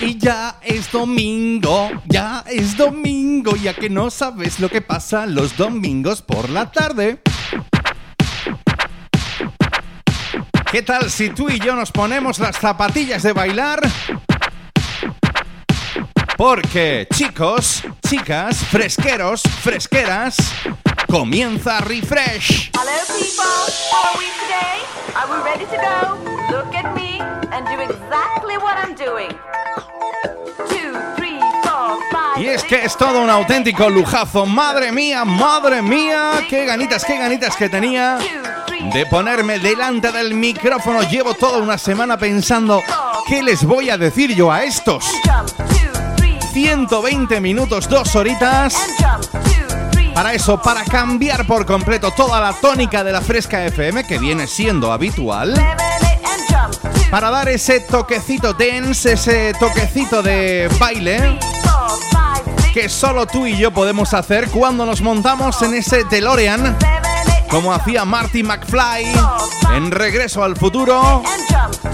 Y ya es domingo, ya es domingo, ya que no sabes lo que pasa los domingos por la tarde. ¿Qué tal si tú y yo nos ponemos las zapatillas de bailar? Porque, chicos, chicas, fresqueros, fresqueras, comienza Refresh. Hello, people. How are we today? Are we ready to go? Look at me and do exactly what I'm doing. Y es que es todo un auténtico lujazo. Madre mía, madre mía, qué ganitas, qué ganitas que tenía de ponerme delante del micrófono. Llevo toda una semana pensando, ¿qué les voy a decir yo a estos? jump. Two, three, 120 minutos, dos horitas. Para eso, para cambiar por completo toda la tónica de la Fresca FM, que viene siendo habitual. Para dar ese toquecito dance, ese toquecito de baile. que solo tú y yo podemos hacer cuando nos montamos en ese DeLorean, como hacía Marty McFly en Regreso al Futuro.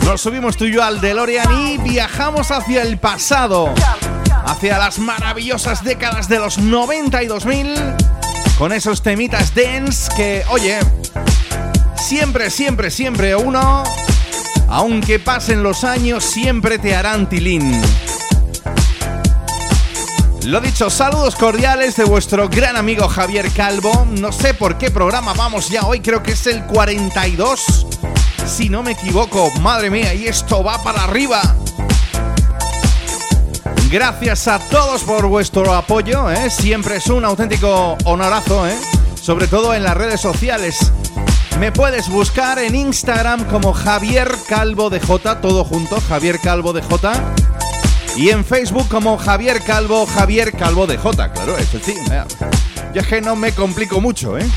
Nos subimos tú y yo al DeLorean y viajamos hacia el pasado. Hacia las maravillosas décadas de los 90 y 2000, con esos temitas dance que, oye, siempre, siempre, siempre uno, aunque pasen los años, siempre te harán tilín. Lo dicho, saludos cordiales de vuestro gran amigo Javier Calvo. No sé por qué programa vamos ya hoy, creo que es el 42. Si no me equivoco, madre mía, y esto va para arriba. Gracias a todos por vuestro apoyo, ¿eh? siempre es un auténtico honorazo, ¿eh? sobre todo en las redes sociales. Me puedes buscar en Instagram como Javier Calvo de J, todo junto, Javier Calvo de J. Y en Facebook como Javier Calvo, Javier Calvo de J, claro, eso sí. Ya es que no me complico mucho, ¿eh?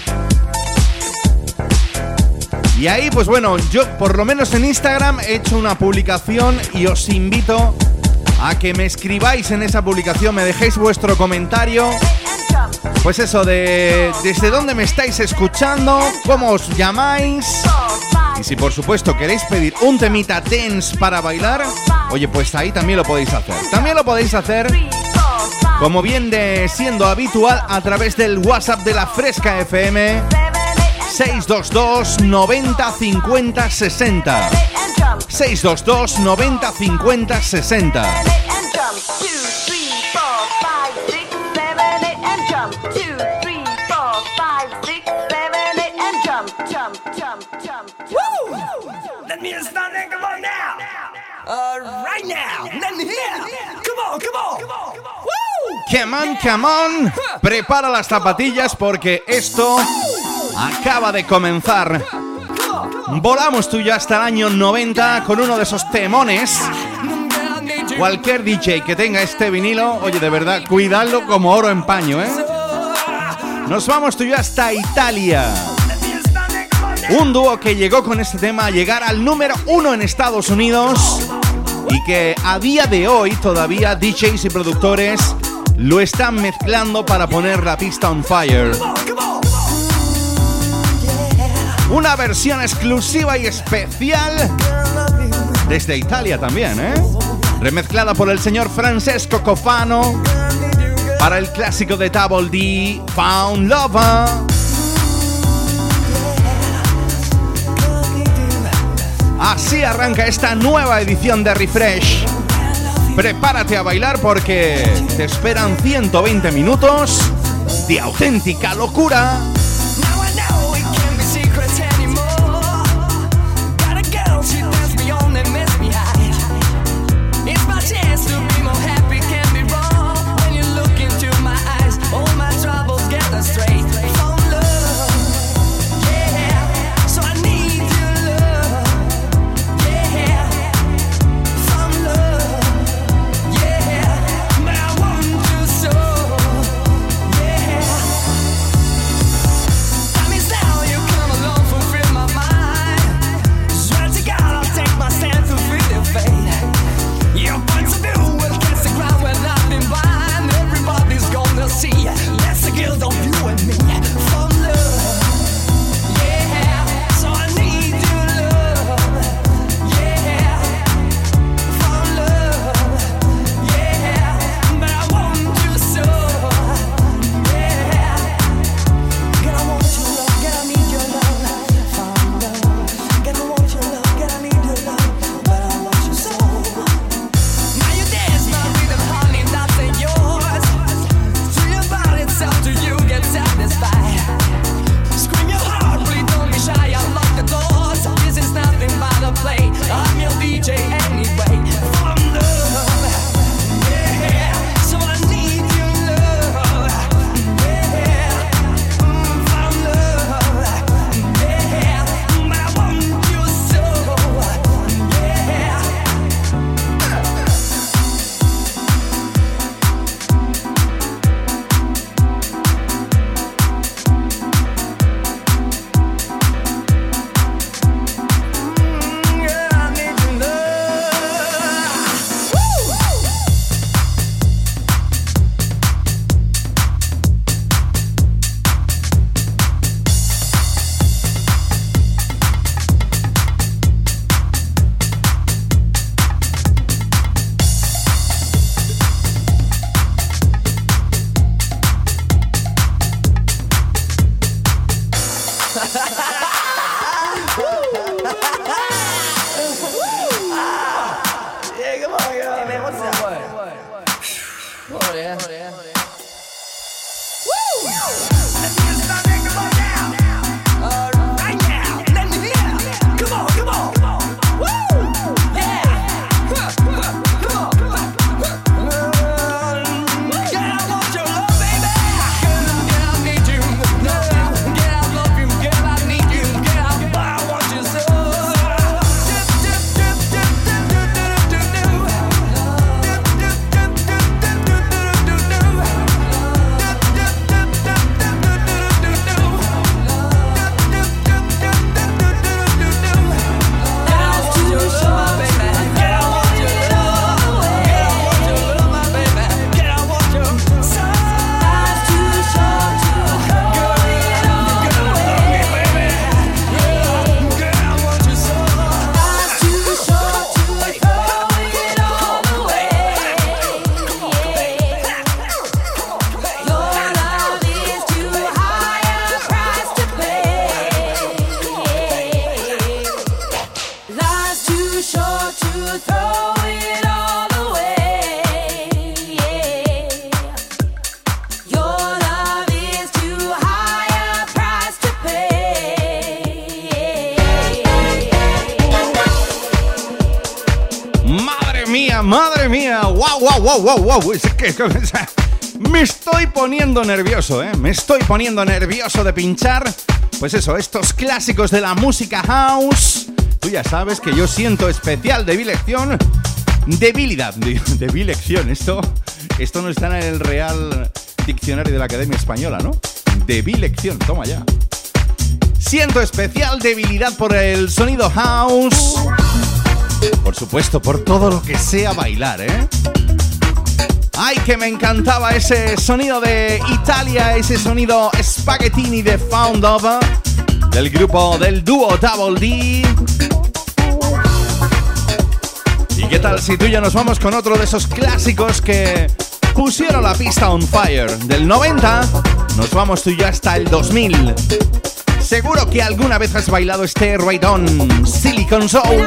Y ahí, pues bueno, yo por lo menos en Instagram he hecho una publicación y os invito a que me escribáis en esa publicación, me dejéis vuestro comentario. Pues eso, de desde dónde me estáis escuchando, cómo os llamáis. Y si por supuesto queréis pedir un temita dance para bailar, oye, pues ahí también lo podéis hacer. También lo podéis hacer, como bien de siendo habitual, a través del WhatsApp de la Fresca FM seven, eight, and 622 90 50 60. Eight, and jump. 622 90 50 60. Seven, eight, and jump. Two, three, four, five, six, seven, eight, and jump. Two, three, four, five, six, seven, eight, and jump, jump, jump, jump. Let me start it. Come on now. Uh, right now. Let me hear. Come on, come on. Woo! Come on, come on. Prepara las zapatillas porque esto acaba de comenzar. Volamos tú y hasta el año 90 con uno de esos temones. Cualquier DJ que tenga este vinilo, oye, de verdad, cuidadlo como oro en paño, ¿eh? Nos vamos tú y hasta Italia. Un dúo que llegó con este tema a llegar al número uno en Estados Unidos y que a día de hoy todavía DJs y productores lo están mezclando para poner la pista on fire. Una versión exclusiva y especial desde Italia también, ¿eh? Remezclada por el señor Francesco Cofano para el clásico de Double D, Found Lover. ¿eh? Así arranca esta nueva edición de Refresh. Prepárate a bailar porque te esperan 120 minutos de auténtica locura. Que, que, me estoy poniendo nervioso, ¿eh? Me estoy poniendo nervioso de pinchar. Pues eso, estos clásicos de la música house. Tú ya sabes que yo siento especial debilección. Debilidad, debilección. Esto, esto no está en el Real Diccionario de la Academia Española, ¿no? Debilección, toma ya. Siento especial debilidad por el sonido house. Por supuesto, por todo lo que sea bailar, ¿eh? Ay, que me encantaba ese sonido de Italia, ese sonido spaghettini de Found Over, del grupo del dúo Double D. ¿Y qué tal si tú y yo nos vamos con otro de esos clásicos que pusieron la pista on fire? Del 90, nos vamos tú y yo hasta el 2000. Seguro que alguna vez has bailado este Right On Silicon Soul.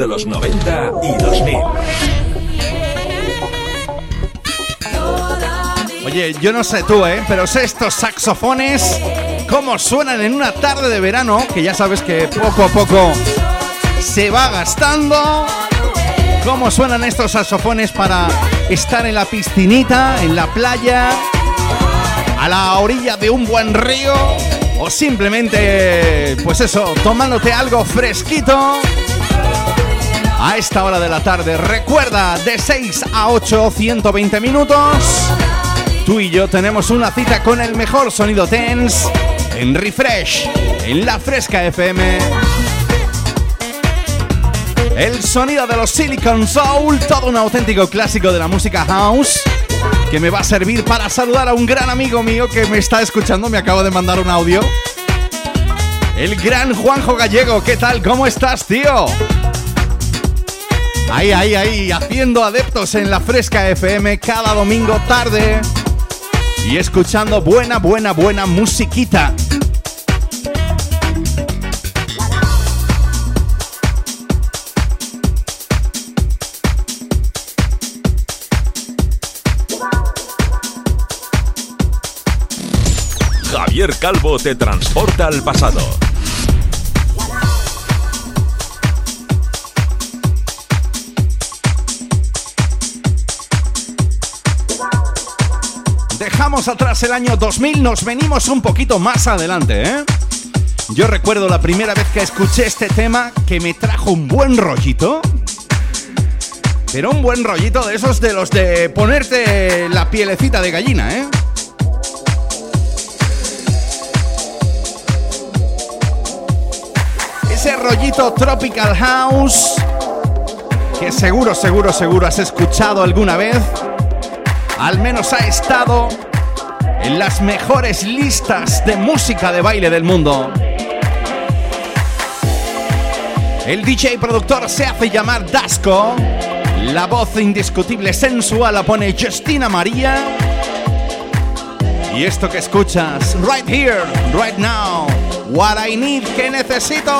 Refrescando los 90 y 2000. Oye, yo no sé tú, ¿eh? Pero sé estos saxofones cómo suenan en una tarde de verano, que ya sabes que poco a poco se va gastando. Cómo suenan estos saxofones para estar en la piscinita, en la playa, a la orilla de un buen río o simplemente, pues eso, tomándote algo fresquito a esta hora de la tarde. Recuerda, de 6 a 8, 120 minutos. Tú y yo tenemos una cita con el mejor sonido tense en Refresh, en la Fresca FM. El sonido de los Silicon Soul, todo un auténtico clásico de la música house que me va a servir para saludar a un gran amigo mío que me está escuchando, me acaba de mandar un audio. El gran Juanjo Gallego, ¿qué tal? ¿Cómo estás, tío? Ahí, ahí, ahí, haciendo adeptos en la Fresca FM cada domingo tarde y escuchando buena, buena, buena musiquita. Javier Calvo te transporta al pasado atrás el año 2000, nos venimos un poquito más adelante, ¿eh? Yo recuerdo la primera vez que escuché este tema que me trajo un buen rollito. Pero un buen rollito de esos de los de ponerte la pielecita de gallina, ¿eh? Ese rollito Tropical House que seguro, seguro, seguro has escuchado alguna vez. Al menos ha estado en las mejores listas de música de baile del mundo. El DJ productor se hace llamar Dasco. La voz indiscutible sensual la pone Justina María. Y esto que escuchas, right here, right now, what I need, que necesito.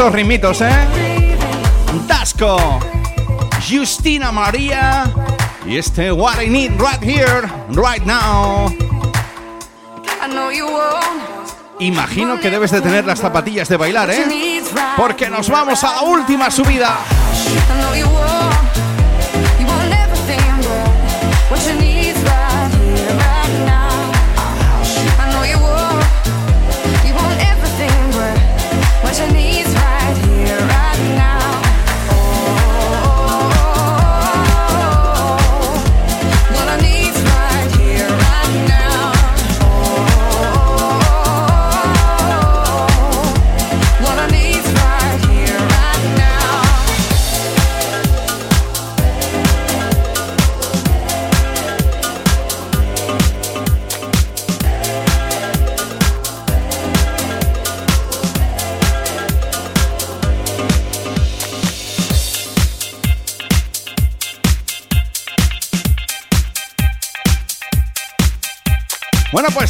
estos ¿eh? Dasco, Justina María y este What I Need Right Here, Right Now. Imagino que debes de tener las zapatillas de bailar, ¿eh? Porque nos vamos a la última subida.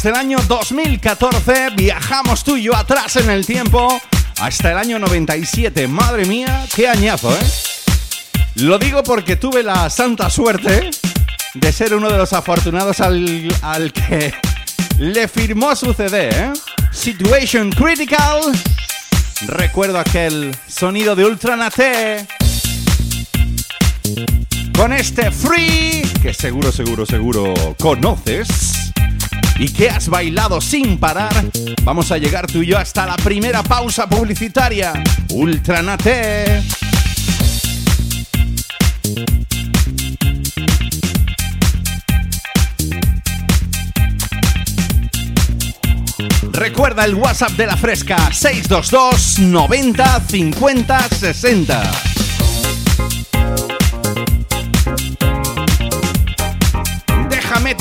Pues del año 2014 viajamos tú y yo atrás en el tiempo hasta el año 97. Madre mía, qué añazo, ¿eh? Lo digo porque tuve la santa suerte de ser uno de los afortunados al, al que le firmó su CD, ¿eh? Situation Critical. Recuerdo aquel sonido de Ultranate. Con este free que seguro, seguro, seguro conoces y que has bailado sin parar, vamos a llegar tú y yo hasta la primera pausa publicitaria. Ultranate. Recuerda el WhatsApp de la fresca 622 90 50 60.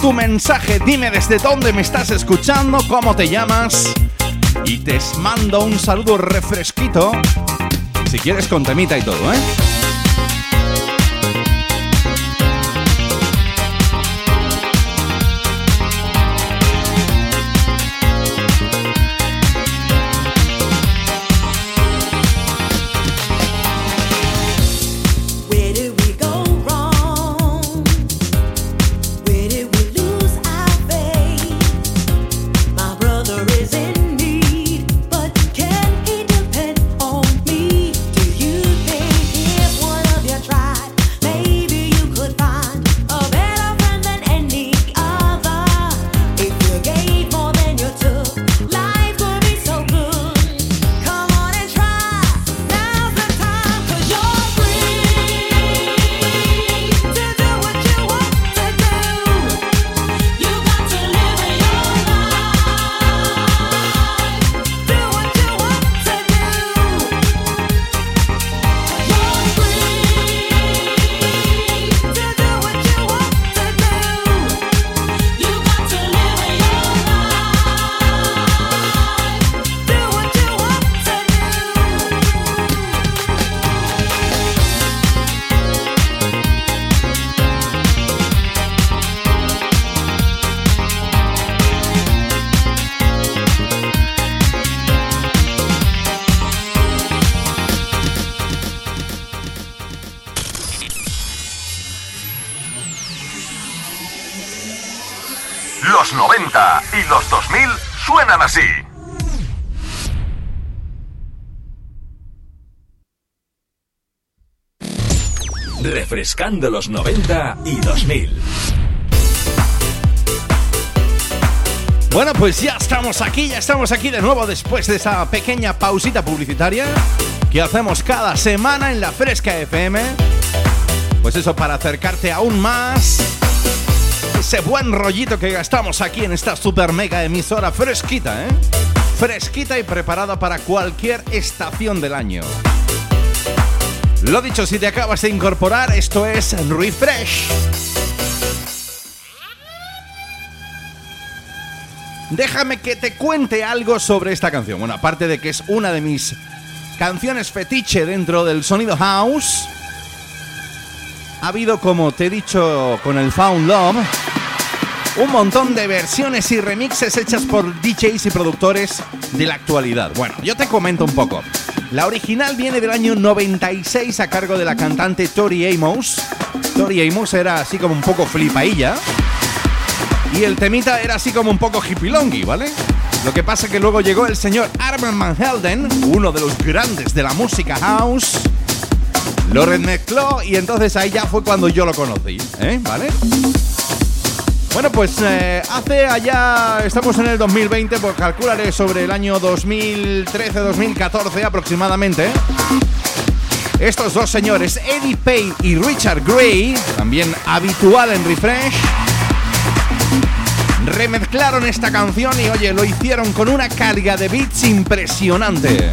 Tu mensaje, dime desde dónde me estás escuchando, cómo te llamas y te mando un saludo refresquito. Si quieres con temita y todo, ¿eh? Refrescando los 90 y 2000. Bueno, pues ya estamos aquí, ya estamos aquí de nuevo después de esa pequeña pausita publicitaria que hacemos cada semana en la Fresca FM. Pues eso, para acercarte aún más ese buen rollito que gastamos aquí en esta super mega emisora fresquita, ¿eh? Fresquita y preparada para cualquier estación del año. Lo dicho, si te acabas de incorporar, esto es Refresh. Déjame que te cuente algo sobre esta canción. Bueno, aparte de que es una de mis canciones fetiche dentro del sonido house, ha habido, como te he dicho con el Found Love, un montón de versiones y remixes hechas por DJs y productores de la actualidad. Bueno, yo te comento un poco. La original viene del año 96 a cargo de la cantante Tori Amos. Tori Amos era así como un poco flipailla. Y el temita era así como un poco hippilongi, ¿vale? Lo que pasa que luego llegó el señor Armin Van Helden, uno de los grandes de la música house. Lo remezcló y entonces ahí ya fue cuando yo lo conocí, ¿eh? ¿Vale? Bueno, pues eh, hace allá, estamos en el 2020, pues calcularé sobre el año 2013-2014 aproximadamente. Estos dos señores, Eddie Payne y Richard Gray, también habitual en Refresh, remezclaron esta canción y oye, lo hicieron con una carga de beats impresionante.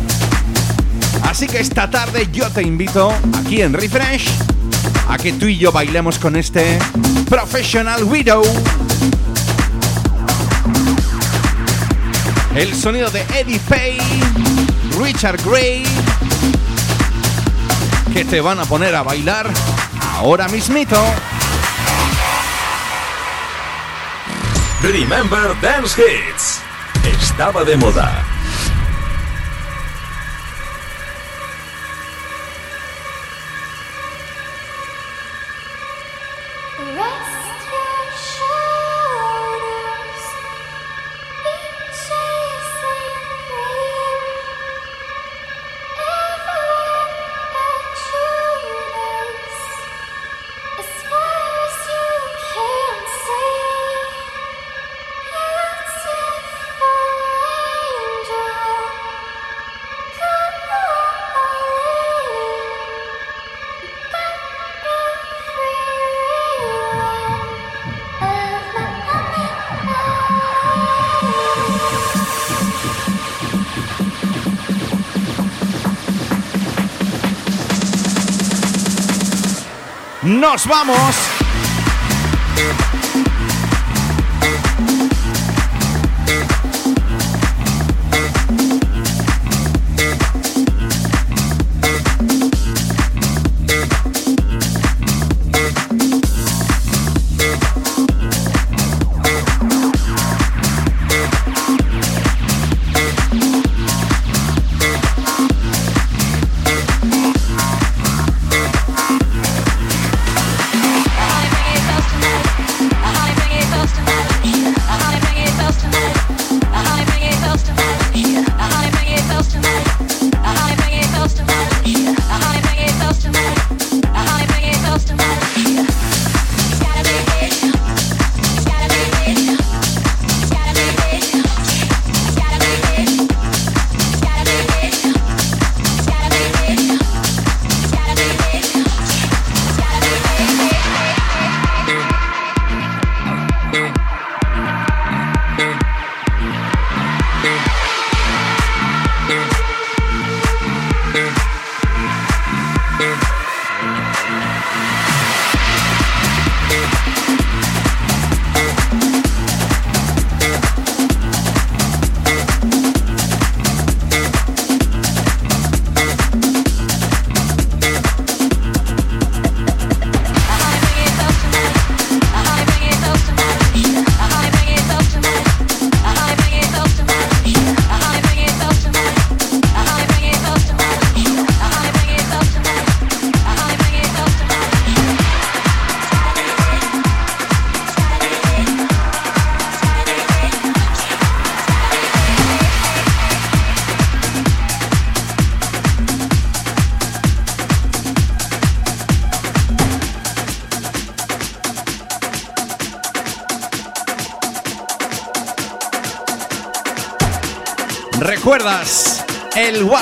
Así que esta tarde yo te invito aquí en Refresh a que tú y yo bailemos con este Professional Widow. El sonido de Eddie Payne, Richard Gray, que te van a poner a bailar ahora mismito. Remember Dance Hits. Estaba de moda. ¡Nos vamos!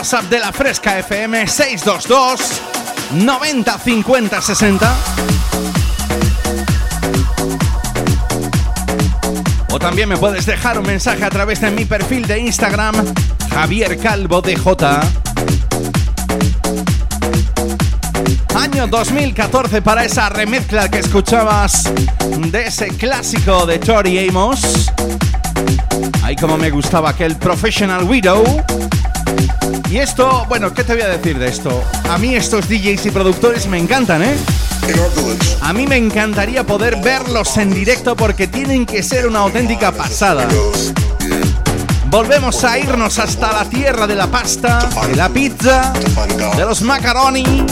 WhatsApp de la Fresca FM 622 90 50 60? O también me puedes dejar un mensaje a través de mi perfil de Instagram, Javier Calvo DJ. Año 2014 para esa remezcla que escuchabas de ese clásico de Tori Amos. Ay, como me gustaba aquel Professional Widow. Y esto, bueno, ¿qué te voy a decir de esto? A mí estos DJs y productores me encantan, ¿eh? A mí me encantaría poder verlos en directo porque tienen que ser una auténtica pasada. Volvemos a irnos hasta la tierra de la pasta, de la pizza, de los macaroni.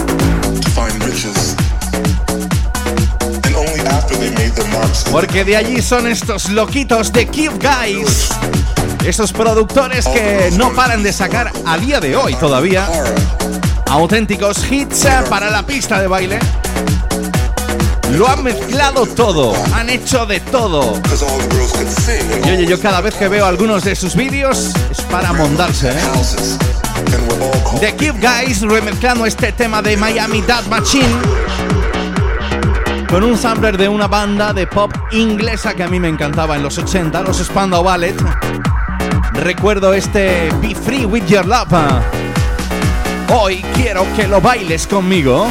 Porque de allí son estos loquitos de Cube Guys. Estos productores que no paran de sacar a día de hoy todavía auténticos hits para la pista de baile. Lo han mezclado todo, han hecho de todo. Y oye, yo cada vez que veo algunos de sus vídeos es para montarse, ¿eh? The Cube Guys remezclando este tema de Miami Dad Machine con un sampler de una banda de pop inglesa que a mí me encantaba en los 80, los Spandau Ballet. Recuerdo este Be Free With Your Love. Hoy quiero que lo bailes conmigo.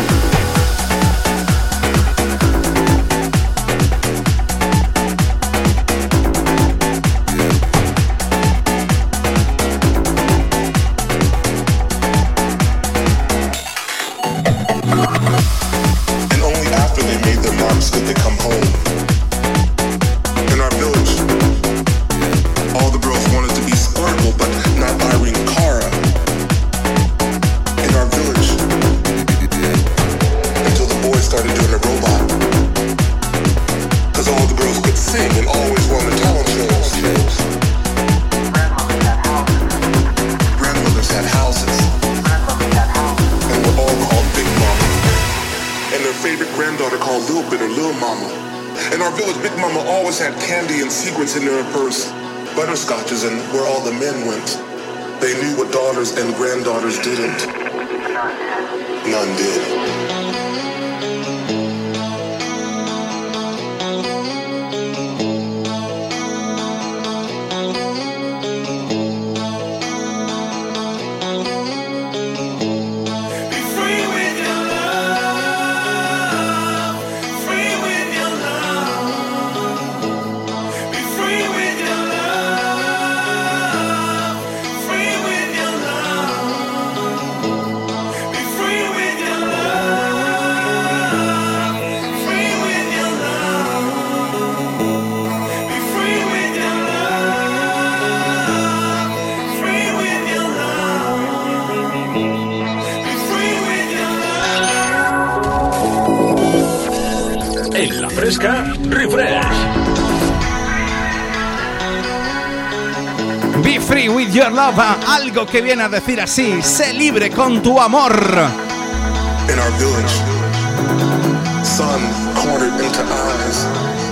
Algo que viene a decir así. Sé libre con tu amor.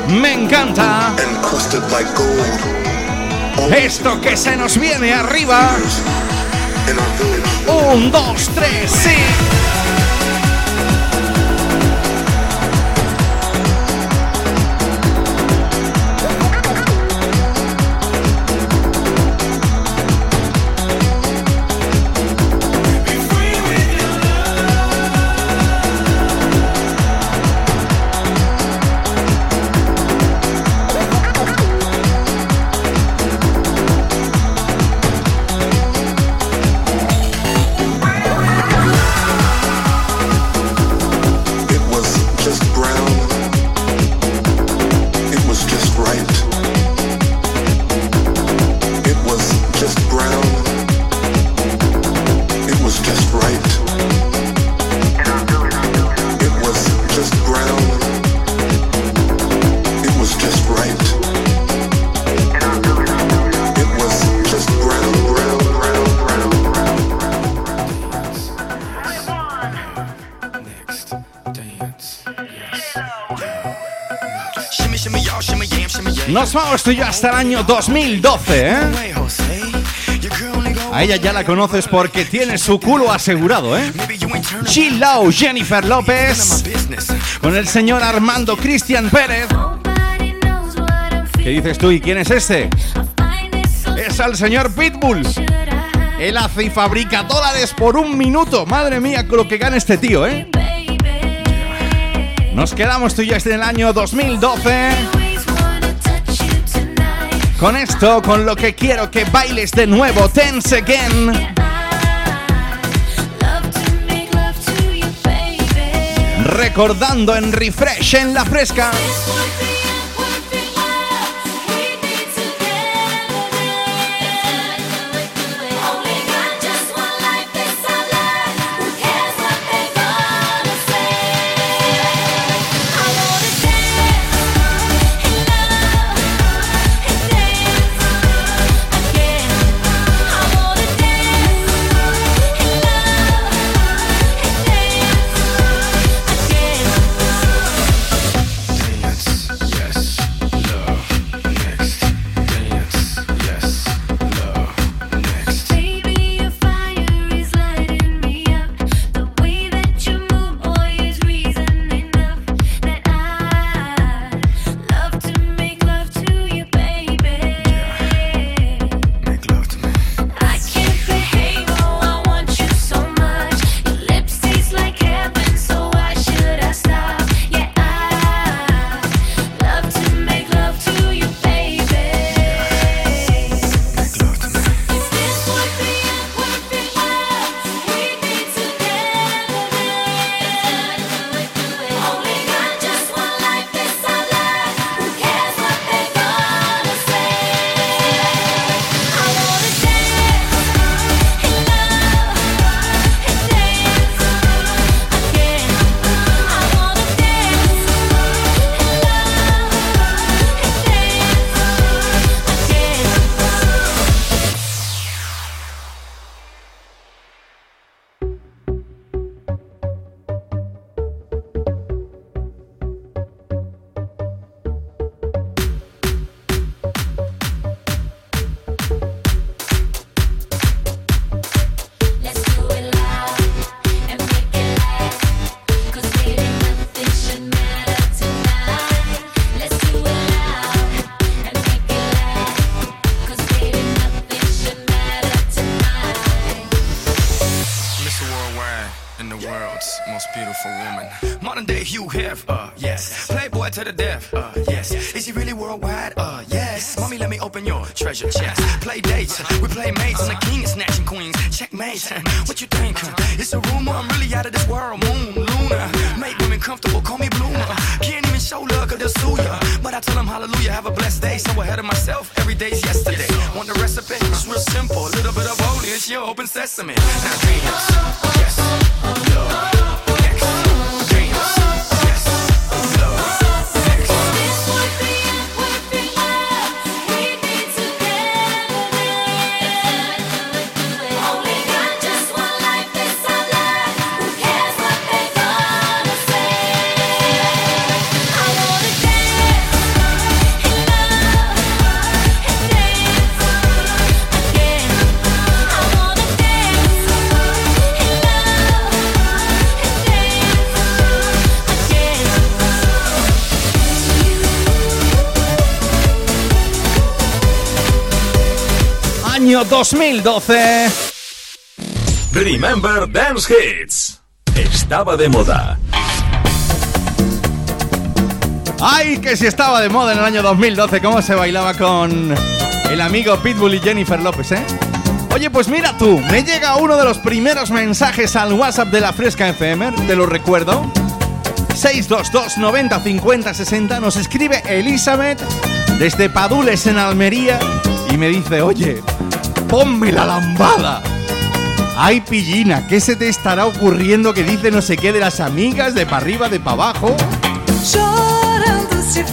Me encanta esto que se nos viene arriba. Un, dos, tres, sí. Nos vamos tú y yo hasta el año 2012, ¿eh? A ella ya la conoces porque tiene su culo asegurado, ¿eh? Chill Lau, Jennifer López, con el señor Armando Cristian Pérez. ¿Qué dices tú? ¿Y quién es este? Es al señor Pitbull. Él hace y fabrica dólares por un minuto. Madre mía, con lo que gana este tío, ¿eh? Nos quedamos tú y yo en el año 2012. Con esto, con lo que quiero que bailes de nuevo, Tense Again. Recordando en refresh en la fresca. Sesame. Now dreams, 2012. Remember Dance Hits. Estaba de moda. ¡Ay, que si estaba de moda en el año 2012! ¿Cómo se bailaba con el amigo Pitbull y Jennifer López, eh? Oye, pues mira tú, me llega uno de los primeros mensajes al WhatsApp de la Fresca FM, te lo recuerdo. 622 90 50 60 nos escribe Elizabeth desde Padules en Almería y me dice, oye, ponme la lambada. Ay, pillina, ¿qué se te estará ocurriendo que dice no sé qué de las amigas, de para arriba, de para abajo? Chorando se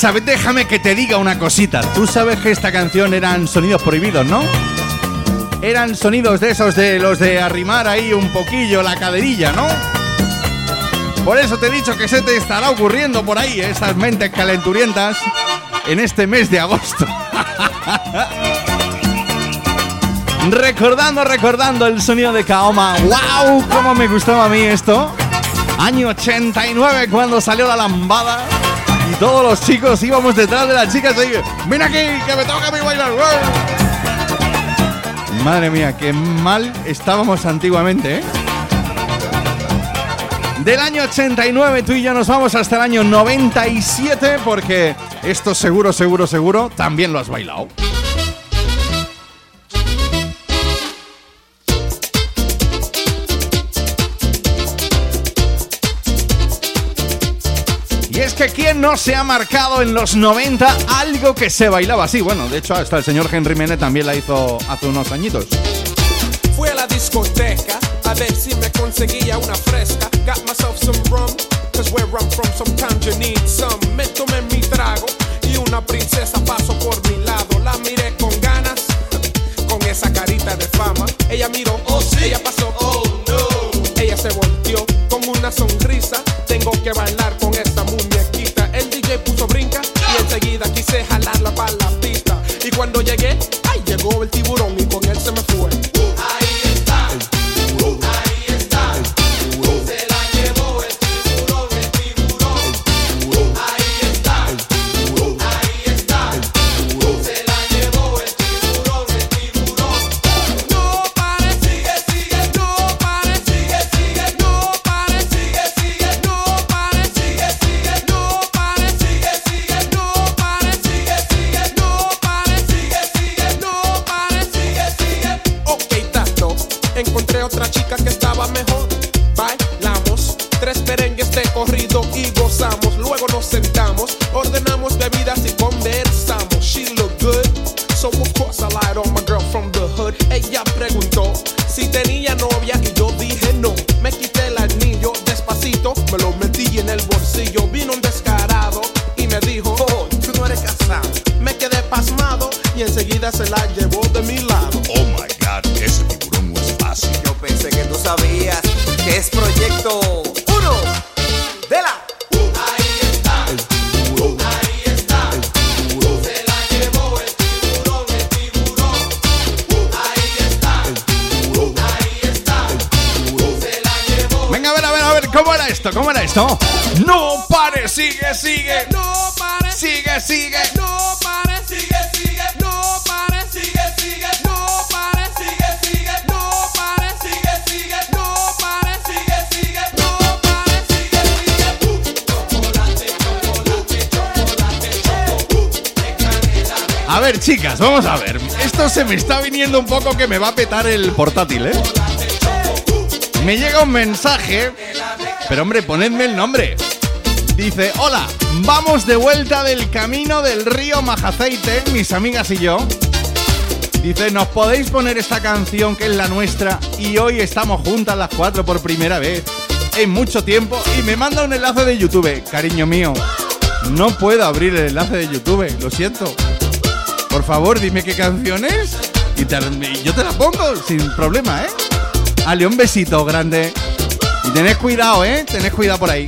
Elizabeth, déjame que te diga una cosita. Tú sabes que esta canción eran sonidos prohibidos, ¿no? Eran sonidos de esos de los de arrimar ahí un poquillo la caderilla, ¿no? Por eso te he dicho que se te estará ocurriendo por ahí esas mentes calenturientas en este mes de agosto. recordando, recordando el sonido de Kaoma. ¡Wow! ¿Cómo me gustaba a mí esto? Año 89 cuando salió la lambada y todos los chicos íbamos detrás de las chicas y ven aquí que me toca mí bailar. Madre mía, qué mal estábamos antiguamente, ¿eh? Del año 89 tú y yo nos vamos hasta el año 97 porque esto seguro, seguro, seguro también lo has bailado. Que quién no se ha marcado en los 90 algo que se bailaba así. Bueno, de hecho hasta el señor Henry Mene también la hizo hace unos añitos. Fui a la discoteca a ver si me conseguía una fresca. Got myself some rum, cause where I'm from sometimes you need some. Me tomé mi trago y una princesa pasó por mi lado. La miré con ganas esa carita de fama. Ella miró, un poco que me va a petar el portátil, ¿eh? Me llega un mensaje, pero hombre, ponedme el nombre. Dice, hola, vamos de vuelta del camino del río Majaceite, mis amigas y yo. Dice, ¿nos podéis poner esta canción que es la nuestra y hoy estamos juntas las cuatro por primera vez en mucho tiempo? Y me manda un enlace de YouTube. Cariño mío, no puedo abrir el enlace de YouTube, lo siento. Por favor, dime qué canción es y yo te la pongo sin problema, ¿eh? Ale, un besito grande. Y tened cuidado, ¿eh? Tened cuidado por ahí.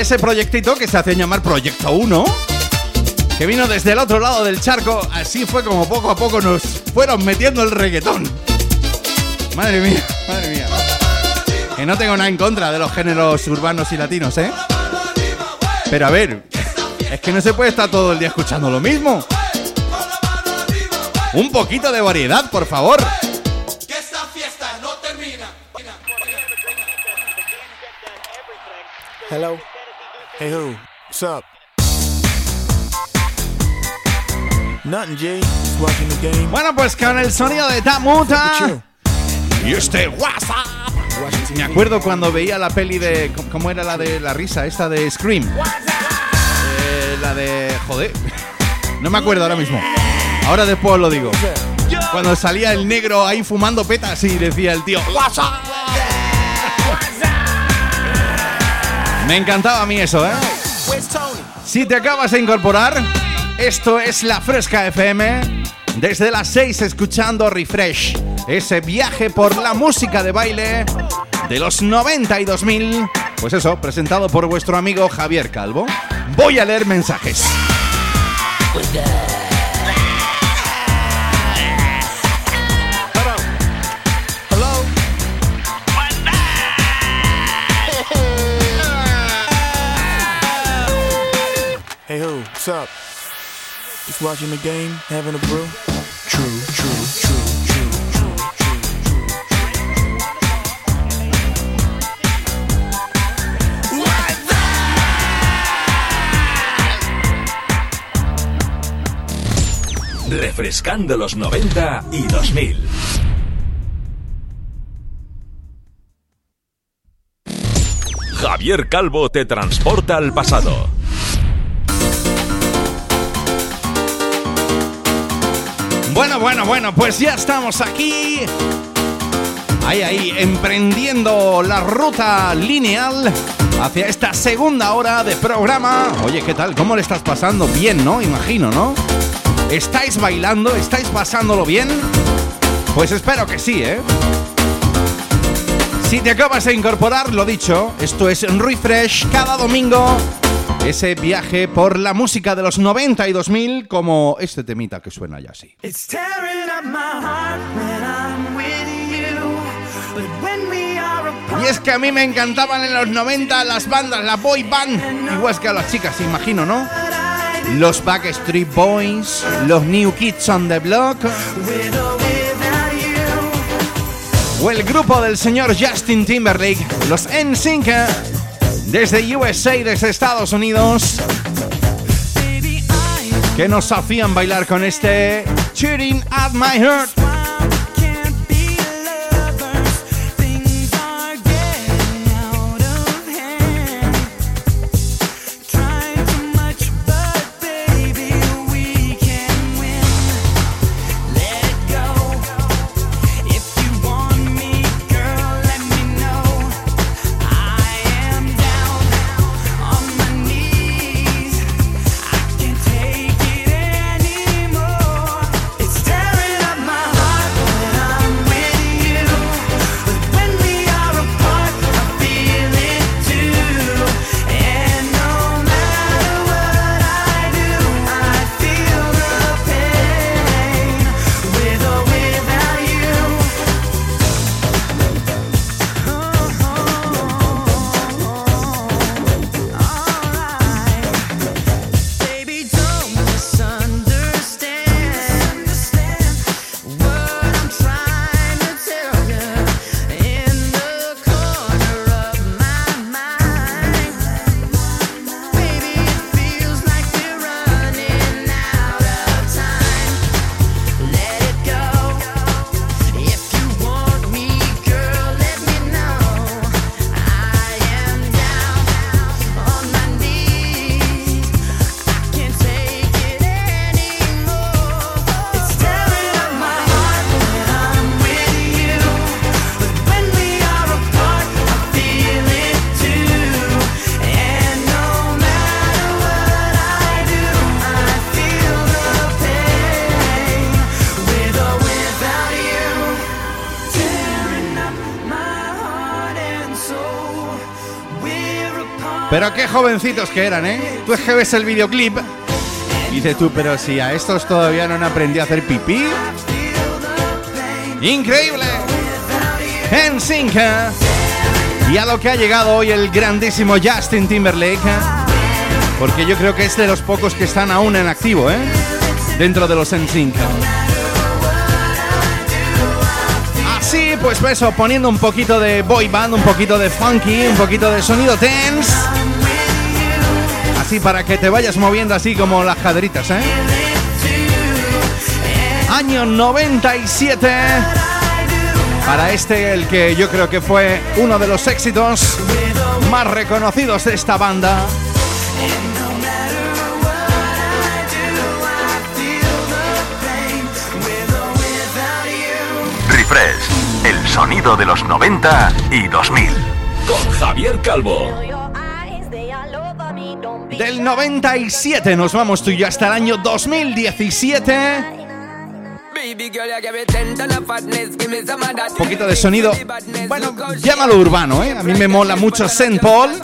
Ese proyectito que se hace llamar Proyecto 1. Que vino desde el otro lado del charco. Así fue como poco a poco nos fueron metiendo el reggaetón. Madre mía, madre mía. Que no tengo nada en contra de los géneros urbanos y latinos, ¿eh? Pero a ver, es que no se puede estar todo el día escuchando lo mismo. Un poquito de variedad, por favor. Hey, who? What's up? Nothing, G. Just watching the game. Bueno, pues con el sonido de Tamuta y este WhatsApp. Me acuerdo cuando veía la peli de. ¿Cómo era la de la risa? Esta de Scream. Eh, la de. Joder. No me acuerdo ahora mismo. Ahora después os lo digo. Cuando salía el negro ahí fumando petas y decía el tío. WhatsApp. Me encantaba a mí eso, ¿eh? Si te acabas de incorporar, esto es La Fresca FM. Desde las 6 escuchando Refresh. Ese viaje por la música de baile de los 90 y 2000. Pues eso, presentado por vuestro amigo Javier Calvo. Voy a leer mensajes. Refrescando los 90 y 2000. Javier Calvo te transporta al pasado. Bueno, bueno, bueno, pues ya estamos aquí. Ahí, ahí, emprendiendo la ruta lineal hacia esta segunda hora de programa. Oye, ¿qué tal? ¿Cómo le estás pasando? Bien, ¿no? Imagino, ¿no? ¿Estáis bailando? ¿Estáis pasándolo bien? Pues espero que sí, ¿eh? Si te acabas de incorporar, lo dicho, esto es Refresh cada domingo. Ese viaje por la música de los 90 y 2000 como este temita que suena ya así. Y es que a mí me encantaban en los 90 las bandas, la boy band, igual que a las chicas, imagino, ¿no? Los Backstreet Boys, los New Kids on the Block, o el grupo del señor Justin Timberlake, los NSYNC, desde USA, desde Estados Unidos, que nos hacían bailar con este Cheating at My Heart. Pero qué jovencitos que eran, ¿eh? Tú es que ves el videoclip y dices tú, pero si a estos todavía no han aprendido a hacer pipí. ¡Increíble! En sync. ¿eh? Y a lo que ha llegado hoy el grandísimo Justin Timberlake. ¿eh? Porque yo creo que es de los pocos que están aún en activo, ¿eh? Dentro de los NSYNC. Así, pues eso, poniendo un poquito de boy band, un poquito de funky, un poquito de sonido tense. Así para que te vayas moviendo así como las caderitas, ¿eh? Año 97. Para este, el que yo creo que fue uno de los éxitos más reconocidos de esta banda. Refresh, el sonido de los 90 y 2000. Con Javier Calvo. Del 97 nos vamos tú y yo hasta el año 2017. Baby girl, you give me ten ton of fatness, give me some of that. Un poquito de sonido, bueno, llámalo urbano, ¿eh? A mí me mola mucho St. Paul.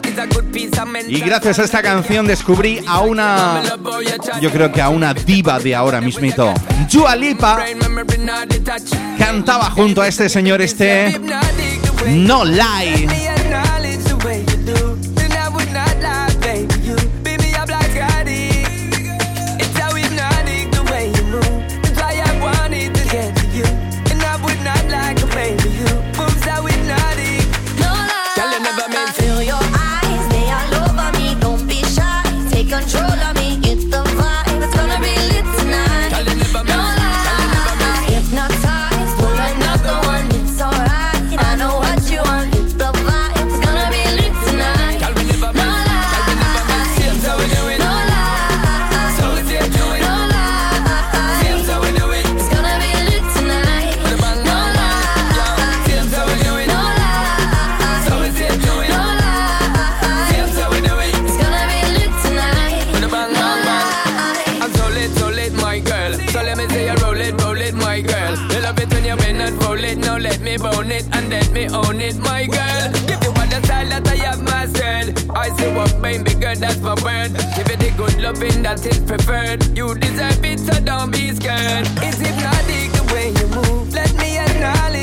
Y gracias a esta canción descubrí a una, yo creo que a una diva de ahora mismito. Dua Lipa cantaba junto a este señor este No Lie. That's my word. Give it the good loving that is preferred. You deserve it, so don't be scared. It's hypnotic the way you move. Let me acknowledge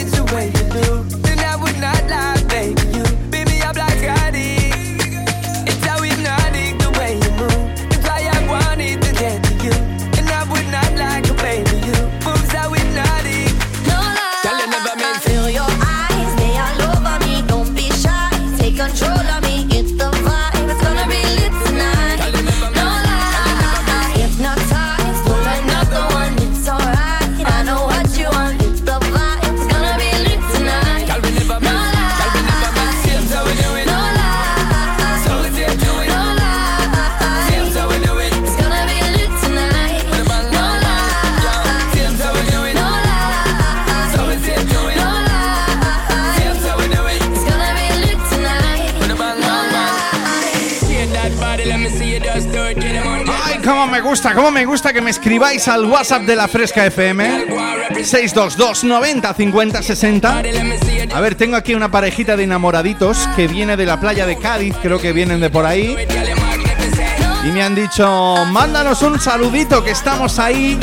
gusta, cómo me gusta que me escribáis al WhatsApp de la Fresca FM 622 90 50 60. A ver, tengo aquí una parejita de enamoraditos que viene de la playa de Cádiz, creo que vienen de por ahí. Y me han dicho, mándanos un saludito que estamos ahí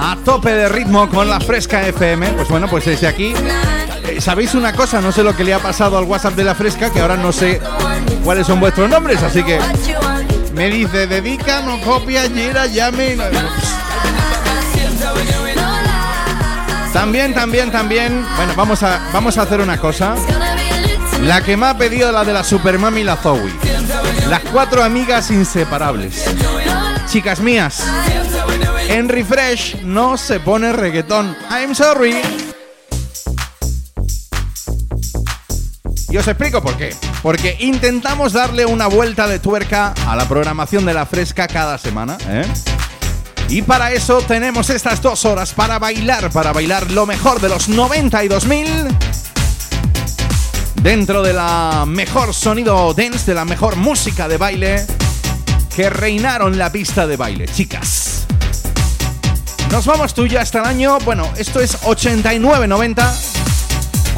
a tope de ritmo con la Fresca FM. Pues bueno, pues desde aquí. eh, ¿Sabéis una cosa? No sé lo que le ha pasado al WhatsApp de la Fresca, que ahora no sé cuáles son vuestros nombres, así que me dice, dedica, no copia, gira, llame. También, también, también. Bueno, vamos a, vamos a hacer una cosa. La que me ha pedido la de la Supermami y la Zoe. Las cuatro amigas inseparables. Chicas mías. En Refresh no se pone reggaetón. I'm sorry. Y os explico por qué. Porque intentamos darle una vuelta de tuerca a la programación de la fresca cada semana. ¿eh? Y para eso tenemos estas dos horas para bailar, para bailar lo mejor de los 90 y 2000. Dentro de la mejor sonido dance, de la mejor música de baile que reinaron la pista de baile, chicas. Nos vamos tú ya hasta el año, bueno, esto es 89-90,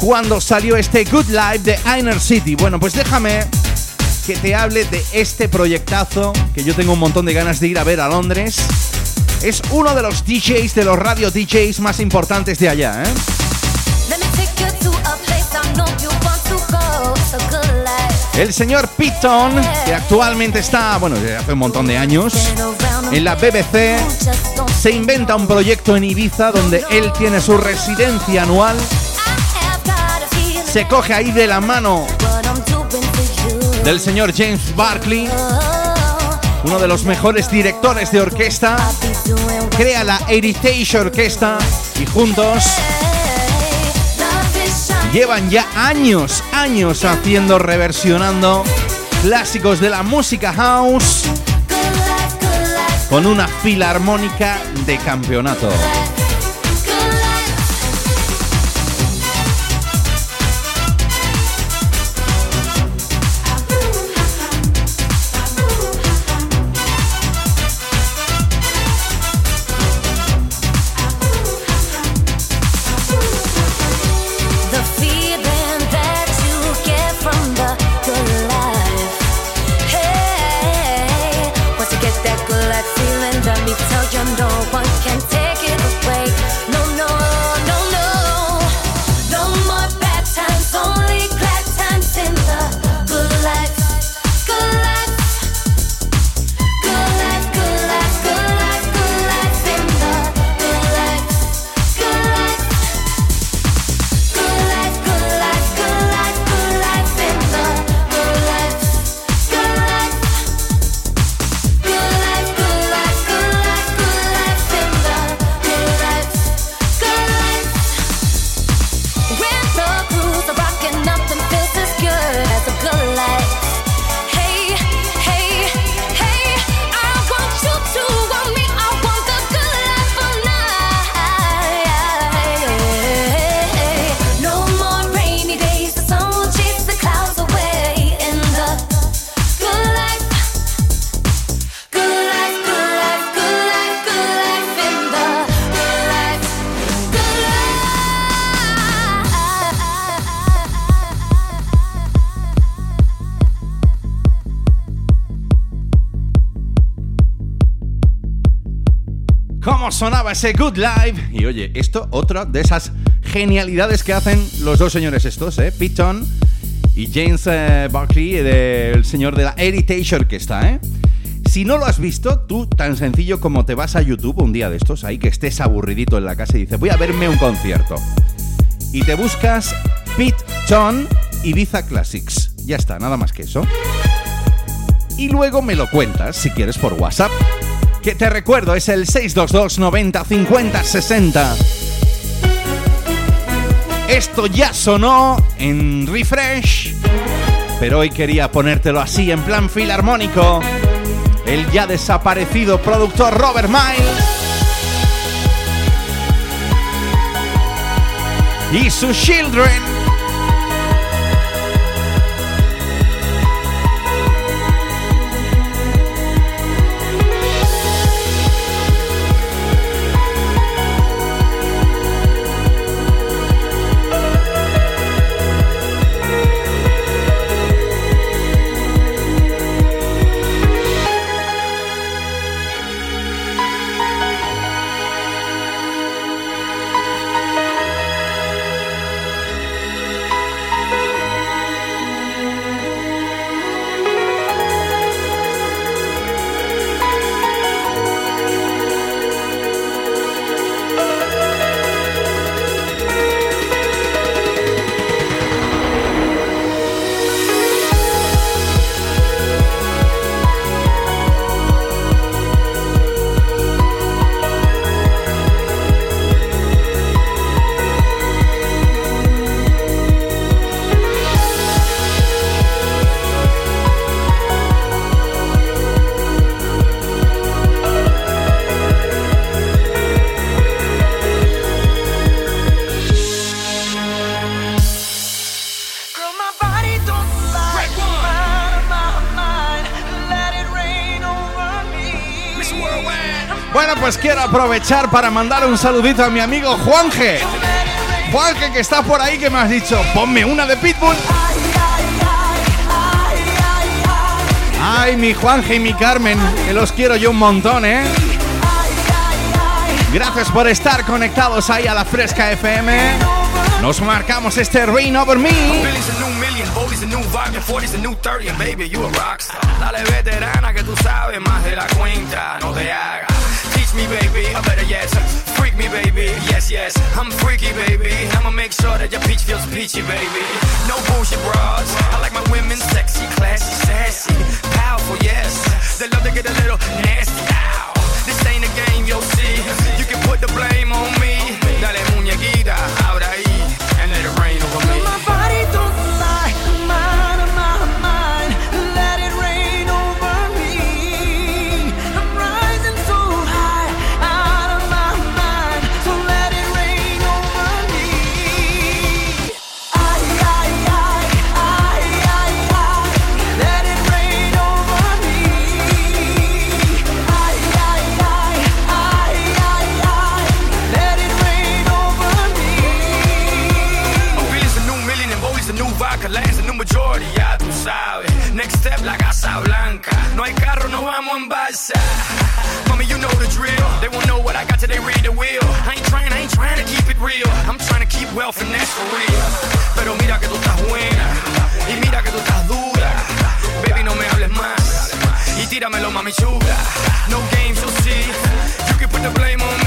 cuando salió este Good Life de Inner City. Bueno, pues déjame que te hable de este proyectazo que yo tengo un montón de ganas de ir a ver a Londres. Es uno de los DJs, de los radio DJs más importantes de allá, ¿eh? El señor Piton, que actualmente está, bueno, desde hace un montón de años, en la BBC, se inventa un proyecto en Ibiza donde él tiene su residencia anual. Se coge ahí de la mano del señor James Barkley, uno de los mejores directores de orquesta. Crea la Heritage Orquesta y juntos llevan ya años, años haciendo, reversionando clásicos de la música house con una filarmónica de campeonato. Good Life? Y oye, esto, otra de esas genialidades que hacen los dos señores estos, ¿eh? Piton y James eh, Buckley, del señor de la Heritage Orquesta, ¿eh? Si no lo has visto, tú tan sencillo como te vas a YouTube un día de estos, ahí que estés aburridito en la casa y dices, voy a verme un concierto. Y te buscas Pete John Ibiza Classics. Ya está, nada más que eso. Y luego me lo cuentas, si quieres, por WhatsApp. Que te recuerdo, es el 622 90 50 60. Esto ya sonó en refresh, pero hoy quería ponértelo así en plan filarmónico. El ya desaparecido productor Robert Miles y sus Children. Aprovechar para mandar un saludito a mi amigo Juanje. Juanje, que está por ahí, que me has dicho, ponme una de Pitbull. Ay, mi Juanje y mi Carmen, que los quiero yo un montón, ¿eh? Gracias por estar conectados ahí a la Fresca FM. Nos marcamos este Rain Over Me. Billy's a new million, Boldy's a new vibe, and 40's a new 30, and baby, you a rockstar. Dale veterana que tú sabes más de la cuenta, no te hagas. Me, baby, or better yet, freak me, baby. Yes, yes, I'm freaky, baby. I'ma make sure that your peach feels peachy, baby. No bullshit bras. I like my women sexy, classy, sassy, powerful, yes. They love to get a little nasty. Ow. This ain't a game, you'll see. You can put the blame on me. Dale muñequita, ahora I'm trying to keep wealth and that's for real. Pero mira que tú estás buena y mira que tú estás dura. Baby, no me hables más y tíramelo, mami chula. No games, you'll see. You can put the blame on me.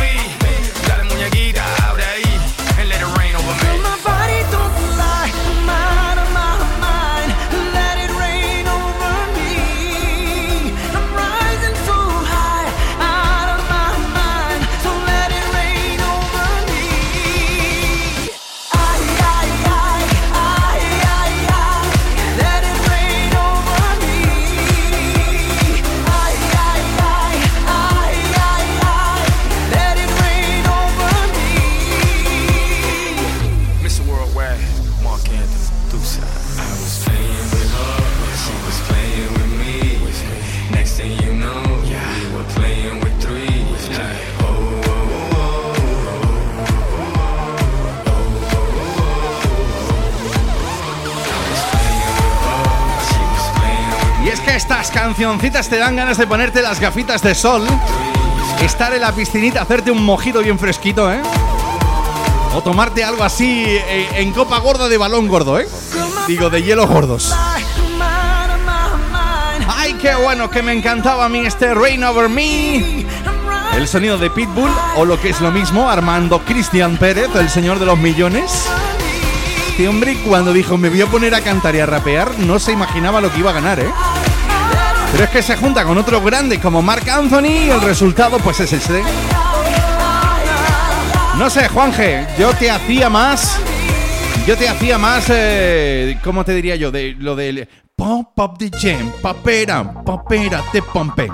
Te dan ganas de ponerte las gafitas de sol, estar en la piscinita, hacerte un mojito bien fresquito, ¿eh? O tomarte algo así eh, en copa gorda de balón gordo, ¿eh? Digo, de hielo gordos. ¡Ay, qué bueno que me encantaba a mí este Rain Over Me! El sonido de Pitbull, o lo que es lo mismo, Armando Cristian Pérez, el señor de los millones. Este hombre, cuando dijo me voy a poner a cantar y a rapear, no se imaginaba lo que iba a ganar, ¿eh? Pero es que se junta con otro grande como Mark Anthony y el resultado, pues es ese. No sé, Juanje, yo te hacía más. Yo te hacía más. Eh, ¿Cómo te diría yo? De lo del. Pop up the jam, papera, papera, te pompe.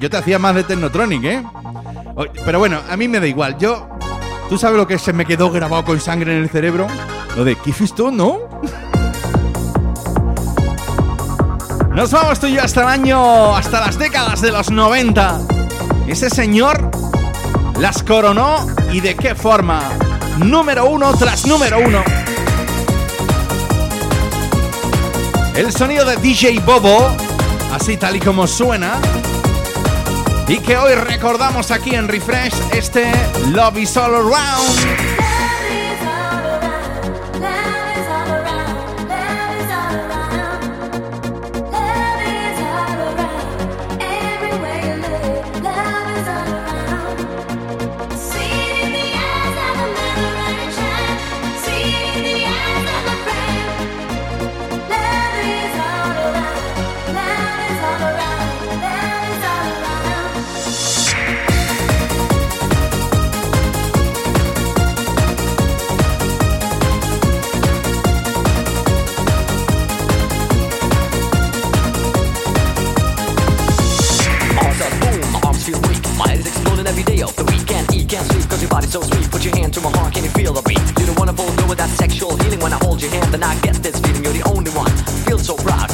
Yo te hacía más de Technotronic, ¿eh? Pero bueno, a mí me da igual. Yo. ¿Tú sabes lo que se me quedó grabado con sangre en el cerebro? Lo de Kifisto, ¿no? Nos vamos tú y yo hasta el año. hasta las décadas de los 90. Ese señor las coronó y de qué forma. Número uno tras número uno. El sonido de DJ Bobo, así tal y como suena. Y que hoy recordamos aquí en Refresh este Love is All Around. Body's so sweet. Put your hand to my heart, can you feel the beat? You're the wonderful girl with that sexual healing. When I hold your hand, then I get this feeling. You're the only one. Feel so proud.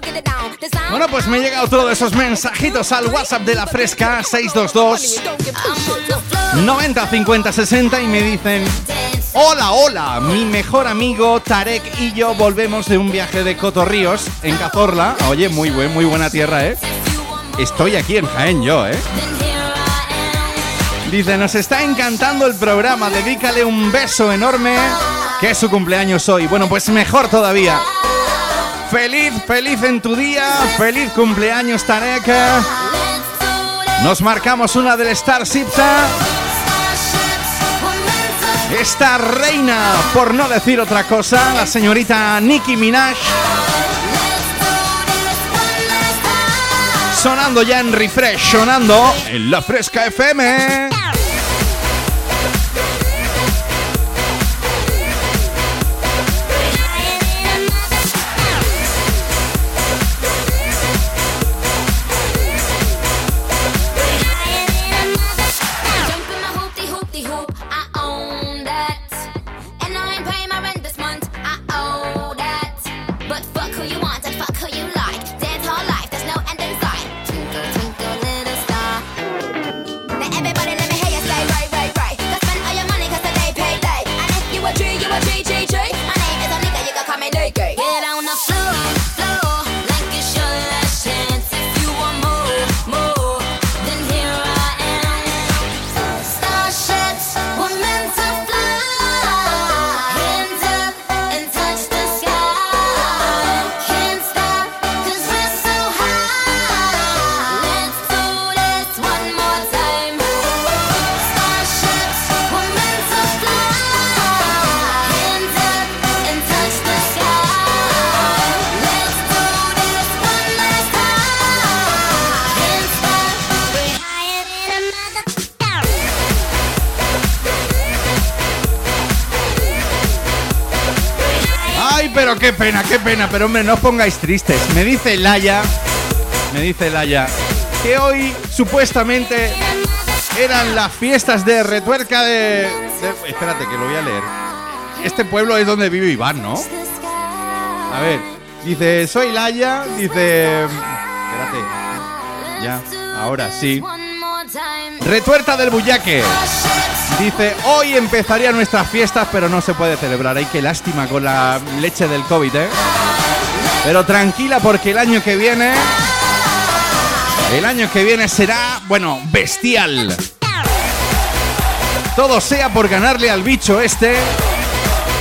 Get it down. The sound. Bueno, pues me llega otro de esos mensajitos al WhatsApp de la Fresca 622 90 50 60 y me dicen Hola, hola, mi mejor amigo Tarek y yo volvemos de un viaje de Cotorríos en Cazorla. Oye, muy buen, muy buena tierra, ¿eh? Estoy aquí en Jaén yo, ¿eh? Dice, nos está encantando el programa, dedícale un beso enorme, que es su cumpleaños hoy. Bueno, pues mejor todavía. Feliz, feliz en tu día, feliz cumpleaños Tarek. Nos marcamos una del Starship. Esta reina, por no decir otra cosa, la señorita Nicki Minaj. Sonando ya en refresh, sonando en la Fresca FM. Pena, qué pena, pero hombre, no os pongáis tristes. Me dice Laia, me dice Laia, que hoy supuestamente eran las fiestas de retuerca de, de- Espérate, que lo voy a leer. Este pueblo es donde vive Iván, ¿no? A ver, dice, soy Laia, dice... Espérate, ya, ahora sí. Retuerta del Bullaque. Dice, hoy empezarían nuestras fiestas, pero no se puede celebrar. Ay, qué lástima con la leche del COVID, ¿eh? Pero tranquila porque el año que viene... El año que viene será, bueno, bestial. Todo sea por ganarle al bicho este.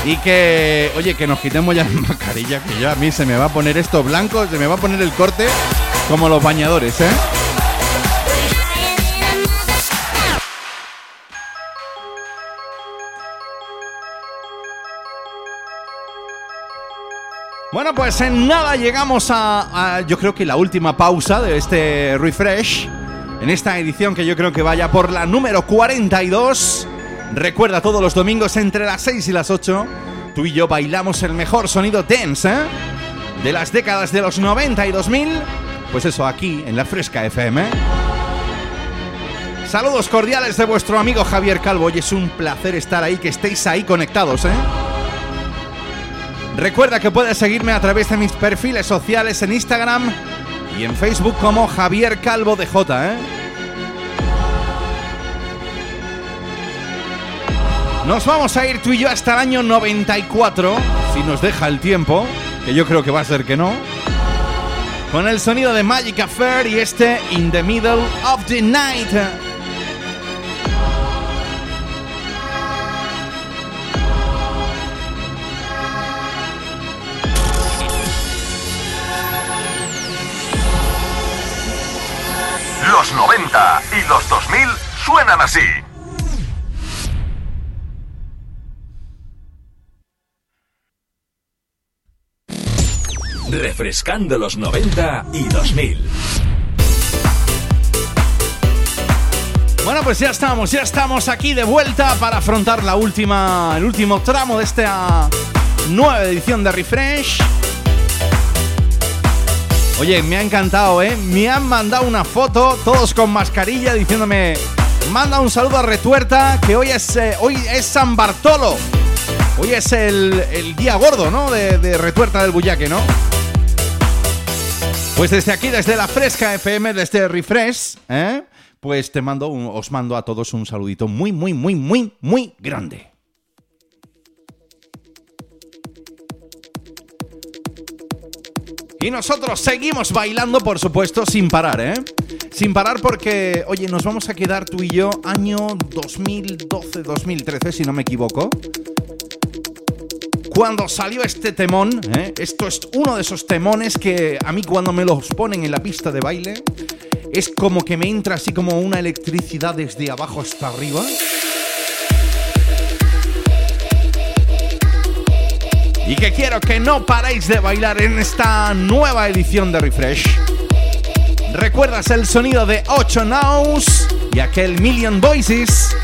Y que, oye, que nos quitemos ya la mascarilla, que ya a mí se me va a poner esto blanco, se me va a poner el corte como los bañadores, ¿eh? Bueno, pues en nada llegamos a, yo creo que la última pausa de este refresh. En esta edición que yo creo que vaya por la número 42. Recuerda todos los domingos entre las 6 y las 8. Tú y yo bailamos el mejor sonido dance, ¿eh? De las décadas de los 90 y 2000. Pues eso, aquí en la Fresca FM. Saludos cordiales de vuestro amigo Javier Calvo. Y es un placer estar ahí, que estéis ahí conectados, ¿eh? Recuerda que puedes seguirme a través de mis perfiles sociales en Instagram y en Facebook como Javier Calvo de J, ¿eh? Nos vamos a ir tú y yo hasta el año 94, si nos deja el tiempo, que yo creo que va a ser que no. Con el sonido de Magic Affair y este In the Middle of the Night. Los 90 y los 2000 suenan así. Refrescando los 90 y 2000. Bueno, pues ya estamos, ya estamos aquí de vuelta para afrontar la última, el último tramo de esta nueva edición de Refresh. Oye, me ha encantado, ¿eh? Me han mandado una foto, todos con mascarilla, diciéndome, manda un saludo a Retuerta, que hoy es, eh, hoy es San Bartolo. Hoy es el, el día gordo, ¿no? De, de Retuerta del Bullaque, ¿no? Pues desde aquí, desde la Fresca FM, desde Refresh, ¿eh? Pues te mando, un- os mando a todos un saludito muy, muy, muy, muy, muy grande. Y nosotros seguimos bailando, por supuesto, sin parar, ¿eh? Sin parar porque, oye, nos vamos a quedar tú y yo año 2012-2013, si no me equivoco. Cuando salió este temón, ¿eh? esto es uno de esos temones que a mí cuando me los ponen en la pista de baile, es como que me entra así como una electricidad desde abajo hasta arriba. Y que quiero que no paréis de bailar en esta nueva edición de Refresh. ¿Recuerdas el sonido de 8 Nows y aquel Million Voices?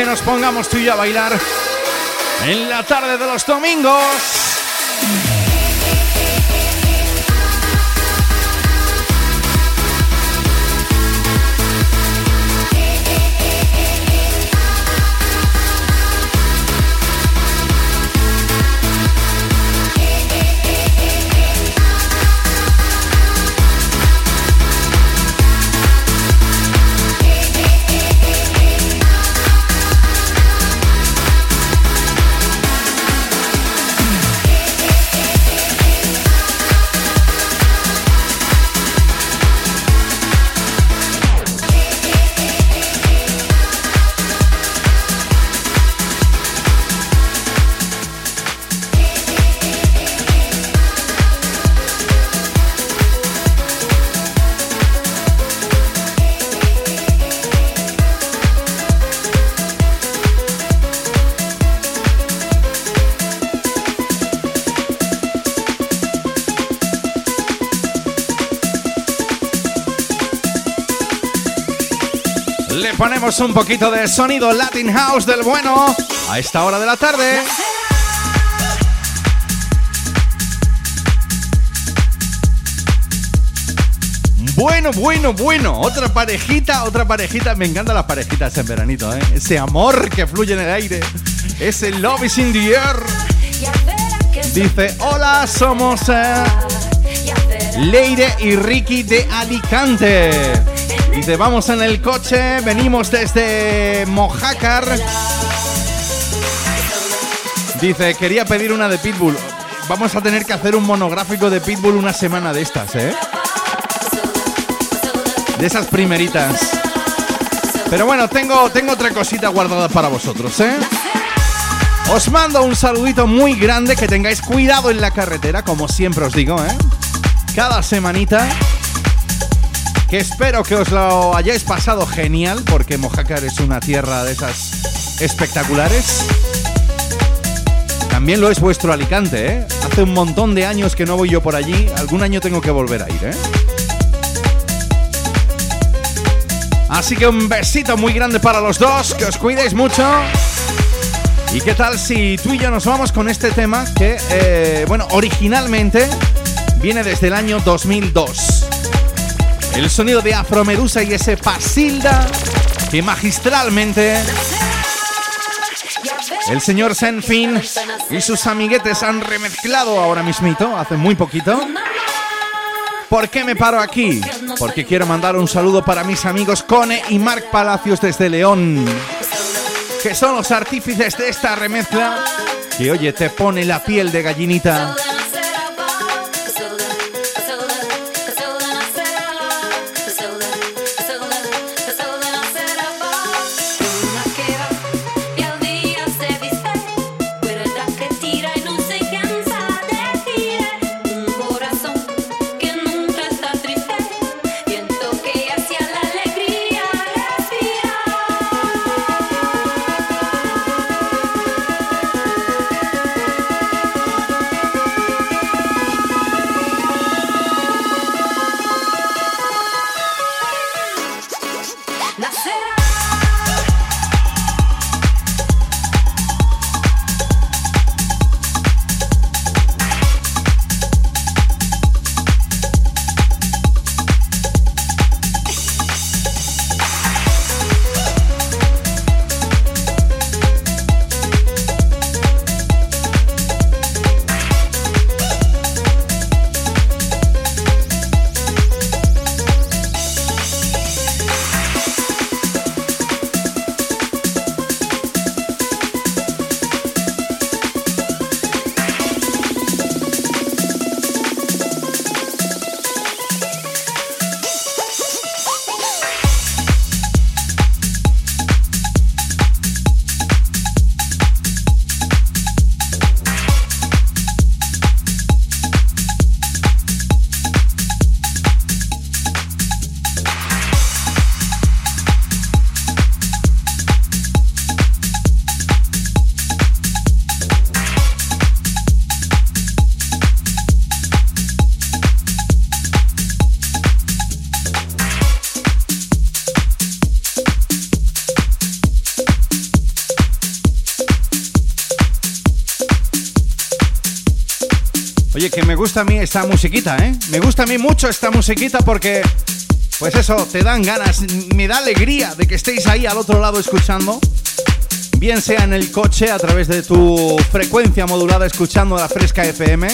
Que nos pongamos tú y yo a bailar en la tarde de los domingos. Un poquito de sonido Latin House del bueno a esta hora de la tarde. Bueno, bueno, bueno. Otra parejita, otra parejita. Me encantan las parejitas en veranito, ¿eh? Ese amor que fluye en el aire. Ese love is in the air. Dice, hola, somos eh, Leire y Ricky de Alicante. Dice, vamos en el coche, venimos desde Mojácar. Dice, quería pedir una de Pitbull. Vamos a tener que hacer un monográfico de Pitbull una semana de estas, ¿eh? De esas primeritas. Pero bueno, tengo, tengo otra cosita guardada para vosotros, ¿eh? Os mando un saludito muy grande, que tengáis cuidado en la carretera, como siempre os digo, ¿eh? Cada semanita. Que espero que os lo hayáis pasado genial, porque Mojácar es una tierra de esas espectaculares. También lo es vuestro Alicante, ¿eh? Hace un montón de años que no voy yo por allí. Algún año tengo que volver a ir, ¿eh? Así que un besito muy grande para los dos, que os cuidéis mucho. ¿Y qué tal si tú y yo nos vamos con este tema que, eh, bueno, originalmente viene desde el año 2002? El sonido de Afromedusa y ese Pasilda que magistralmente el señor Senfin y sus amiguetes han remezclado ahora mismito, hace muy poquito. ¿Por qué me paro aquí? Porque quiero mandar un saludo para mis amigos Cone y Marc Palacios desde León, que son los artífices de esta remezcla que, oye, te pone la piel de gallinita. Gusta a mí esta musiquita, ¿eh? Me gusta a mí mucho esta musiquita porque, pues eso, te dan ganas, me da alegría de que estéis ahí al otro lado escuchando. Bien sea en el coche a través de tu frecuencia modulada escuchando la Fresca FM,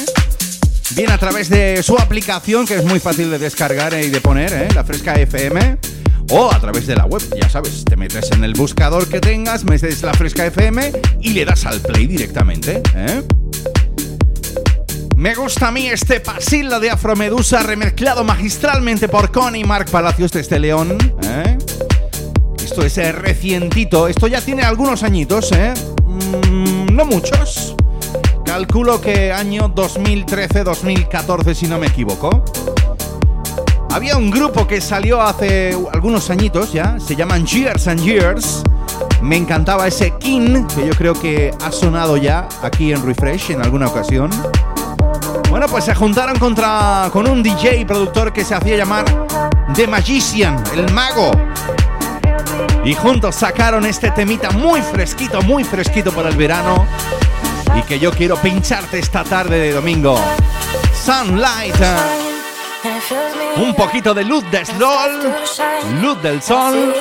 bien a través de su aplicación que es muy fácil de descargar y de poner, ¿eh? la Fresca FM, o a través de la web, ya sabes, te metes en el buscador que tengas, metes la Fresca FM y le das al play directamente, ¿eh? Me gusta a mí este pasillo de Afromedusa remezclado magistralmente por Connie y Marc Palacios desde León. ¿eh? Esto es eh, recientito, esto ya tiene algunos añitos, ¿eh? Mm, no muchos. Calculo que año 2013-2014 si no me equivoco. Había un grupo que salió hace algunos añitos ya, se llaman Years and Years. Me encantaba ese King, que yo creo que ha sonado ya aquí en Refresh en alguna ocasión. Bueno, pues se juntaron contra, con un DJ productor que se hacía llamar The Magician, el mago. y juntos sacaron este temita muy fresquito, muy fresquito para el verano y que yo quiero pincharte esta tarde de domingo. Sunlight. Un poquito de luz del sol, luz del sol,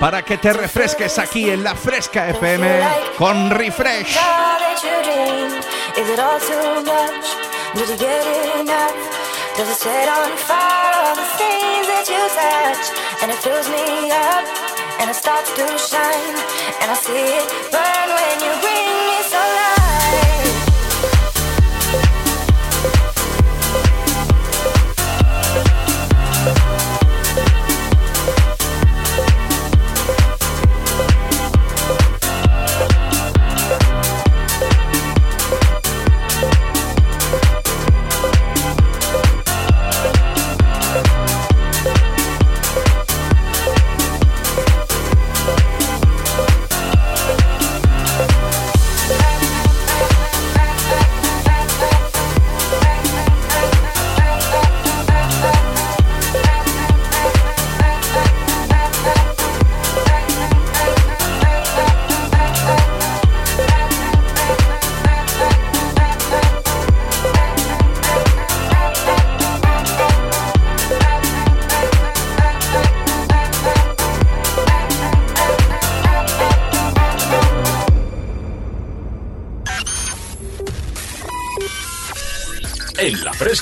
para que te refresques aquí en la Fresca FM con Refresh. All that you dreamed. Is it all too much? Did you get enough? Does it set on fire all the things that you touch? And it fills me up, and it starts to shine, and I see it burn when you bring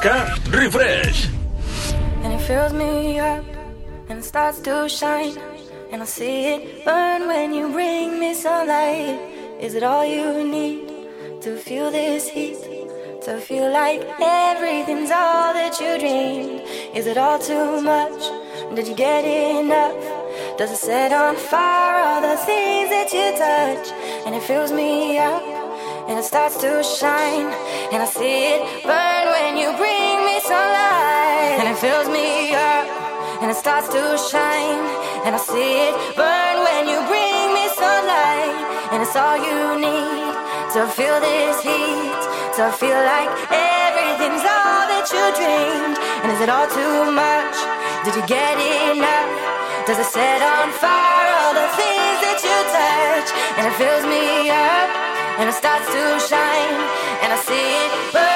fresca, refresh. And it fills me up and it starts to shine. And I see it burn when you bring me sunlight. Is it all you need to feel this heat? To feel like everything's all that you dreamed? Is it all too much? Did you get enough? Does it set on fire all the things that you touch? And it fills me up and it starts to shine. And I see it burn when you. And it fills me up and it starts to shine. And I see it burn when you bring me sunlight. And it's all you need to feel this heat. To feel like everything's all that you dreamed. And is it all too much? Did you get enough? Does it set on fire all the things that you touch? And it fills me up and it starts to shine. And I see it burn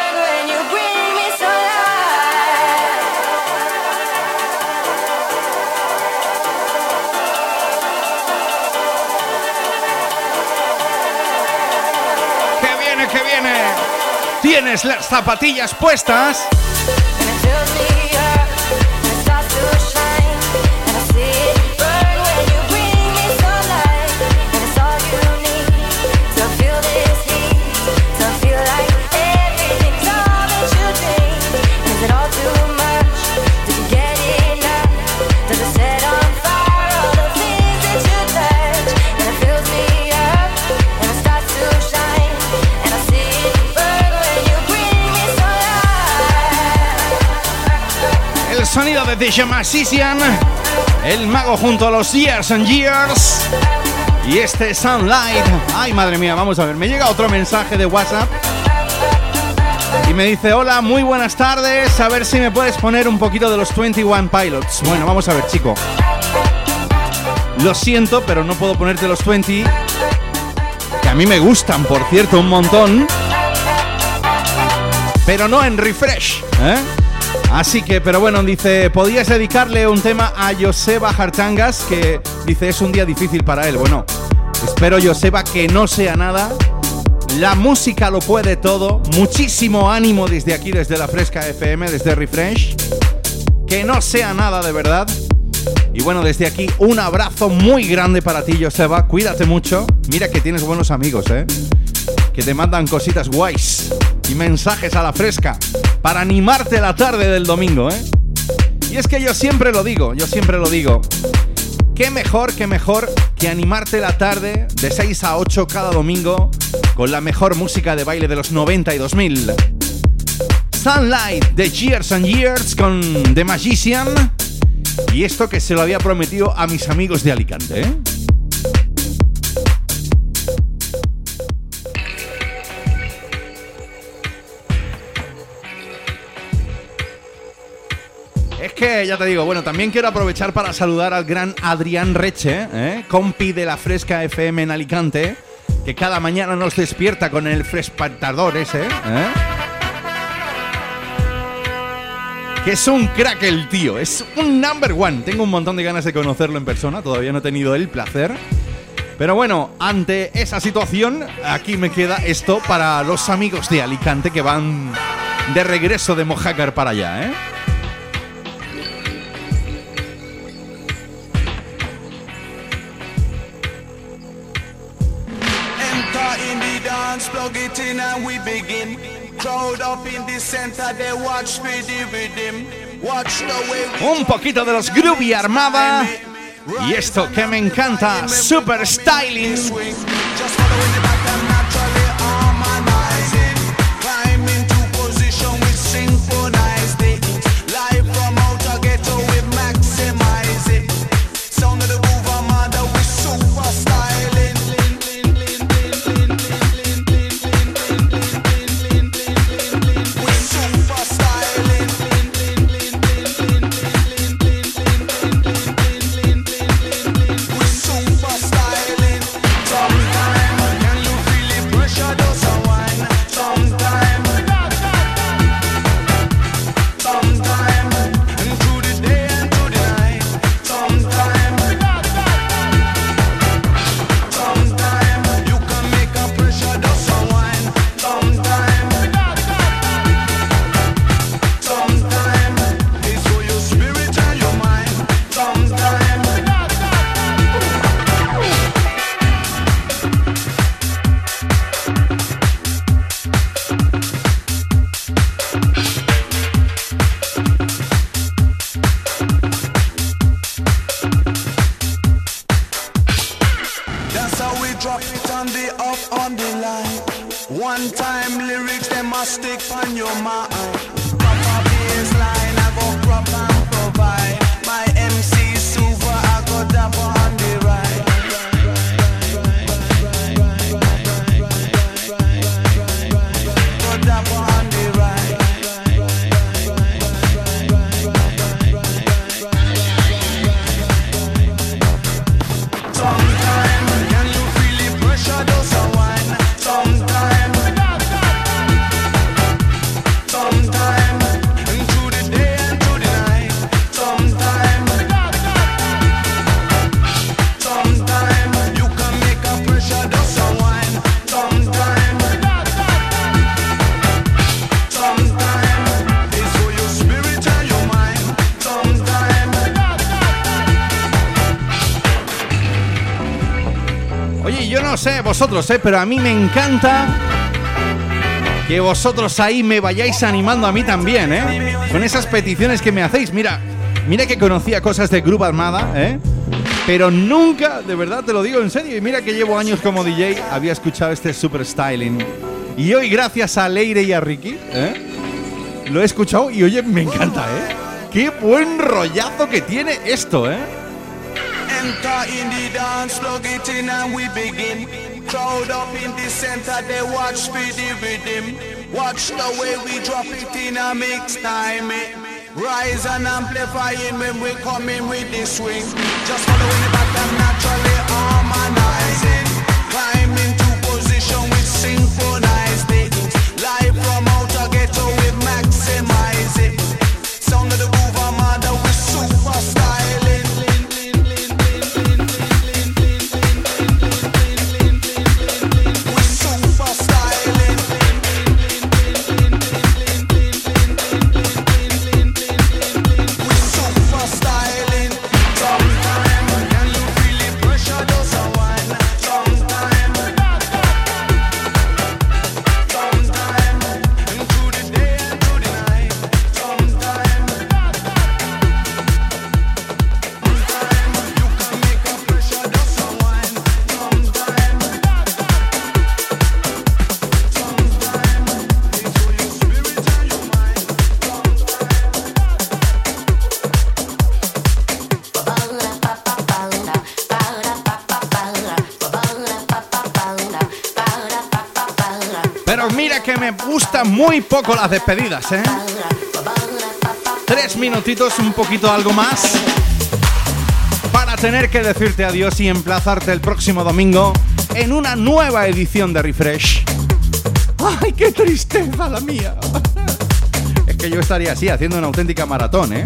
Tienes las zapatillas puestas. De Magician, el mago junto a los Years and Years. Y este Sunlight. Ay, madre mía, vamos a ver. Me llega otro mensaje de WhatsApp. Y me dice, hola, muy buenas tardes. A ver si me puedes poner un poquito de los 21 Pilots. Bueno, vamos a ver, chico. Lo siento, pero no puedo ponerte los 20. Que a mí me gustan, por cierto, un montón. Pero no en refresh, ¿eh? Así que, pero bueno, dice, podías dedicarle un tema a Joseba Hartangas, que dice, es un día difícil para él. Bueno, espero, Joseba, que no sea nada. La música lo puede todo. Muchísimo ánimo desde aquí, desde la Fresca FM, desde Refresh. Que no sea nada de verdad. Y bueno, desde aquí, un abrazo muy grande para ti, Joseba. Cuídate mucho. Mira que tienes buenos amigos, ¿eh? Que te mandan cositas guays y mensajes a la fresca para animarte la tarde del domingo, ¿eh? Y es que yo siempre lo digo, yo siempre lo digo. Qué mejor, qué mejor que animarte la tarde de 6 a 8 cada domingo con la mejor música de baile de los 90 y 2000. Sunlight de Years and Years con The Magician. Y esto que se lo había prometido a mis amigos de Alicante, ¿eh? Que ya te digo, bueno, también quiero aprovechar para saludar al gran Adrián Reche, ¿eh? compi de la Fresca FM en Alicante, que cada mañana nos despierta con el frespantador ese, ¿eh? Que es un crack el tío, es un number one. Tengo un montón de ganas de conocerlo en persona, todavía no he tenido el placer. Pero bueno, ante esa situación, aquí me queda esto para los amigos de Alicante que van de regreso de Mojácar para allá, ¿eh? Plug it in and we begin. Crowd up in the center, they watch for the rhythm. Watch the way we Un poquito de los Groovy Armada. Y esto que me encanta, Super Styling. Just ¿eh? pero a mí me encanta que vosotros ahí me vayáis animando a mí también, ¿eh? Con esas peticiones que me hacéis. Mira, mira que conocía cosas de Groove Armada, ¿eh? Pero nunca, de verdad te lo digo en serio, y mira que llevo años como DJ, había escuchado este super styling. Y hoy, gracias a Leire y a Ricky, ¿eh? Lo he escuchado y oye, me encanta, ¿eh? Qué buen rollazo que tiene esto, ¿eh? Crowd up in the center, they watch for the rhythm. Watch the way we drop it in a mix time. Rise and amplifying when we come in with the swing. Just following muy poco las despedidas, ¿eh? tres minutitos, un poquito algo más, para tener que decirte adiós y emplazarte el próximo domingo en una nueva edición de Refresh. ¡Ay, qué tristeza la mía! Es que yo estaría así, haciendo una auténtica maratón, ¿eh?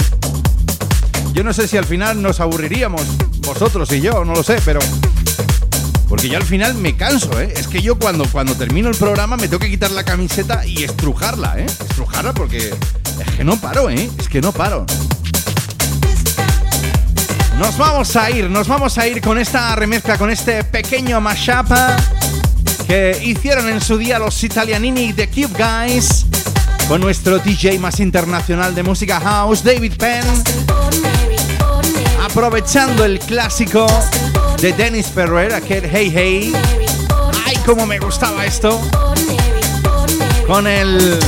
Yo no sé si al final nos aburriríamos, vosotros y yo, no lo sé, pero... Porque yo al final me canso, ¿eh? Es que yo cuando, cuando termino el programa me tengo que quitar la camiseta y estrujarla, ¿eh? Estrujarla porque es que no paro, ¿eh? Es que no paro. Nos vamos a ir, nos vamos a ir con esta remezcla, con este pequeño mashup que hicieron en su día los italianini de Cube Guys con nuestro DJ más internacional de música house, David Penn, aprovechando el clásico de Dennis Ferrer, aquel Hey Hey. ¡Ay, cómo me gustaba esto! Con el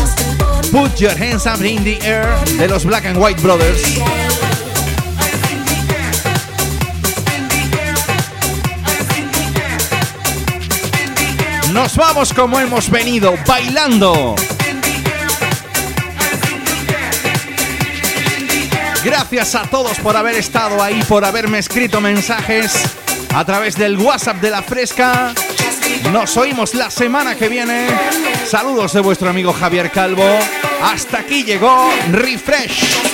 Put Your Hands Up in the Air de los Black and White Brothers. Nos vamos como hemos venido, bailando. Gracias a todos por haber estado ahí, por haberme escrito mensajes a través del WhatsApp de la Fresca. Nos oímos la semana que viene. Saludos de vuestro amigo Javier Calvo. Hasta aquí llegó Refresh.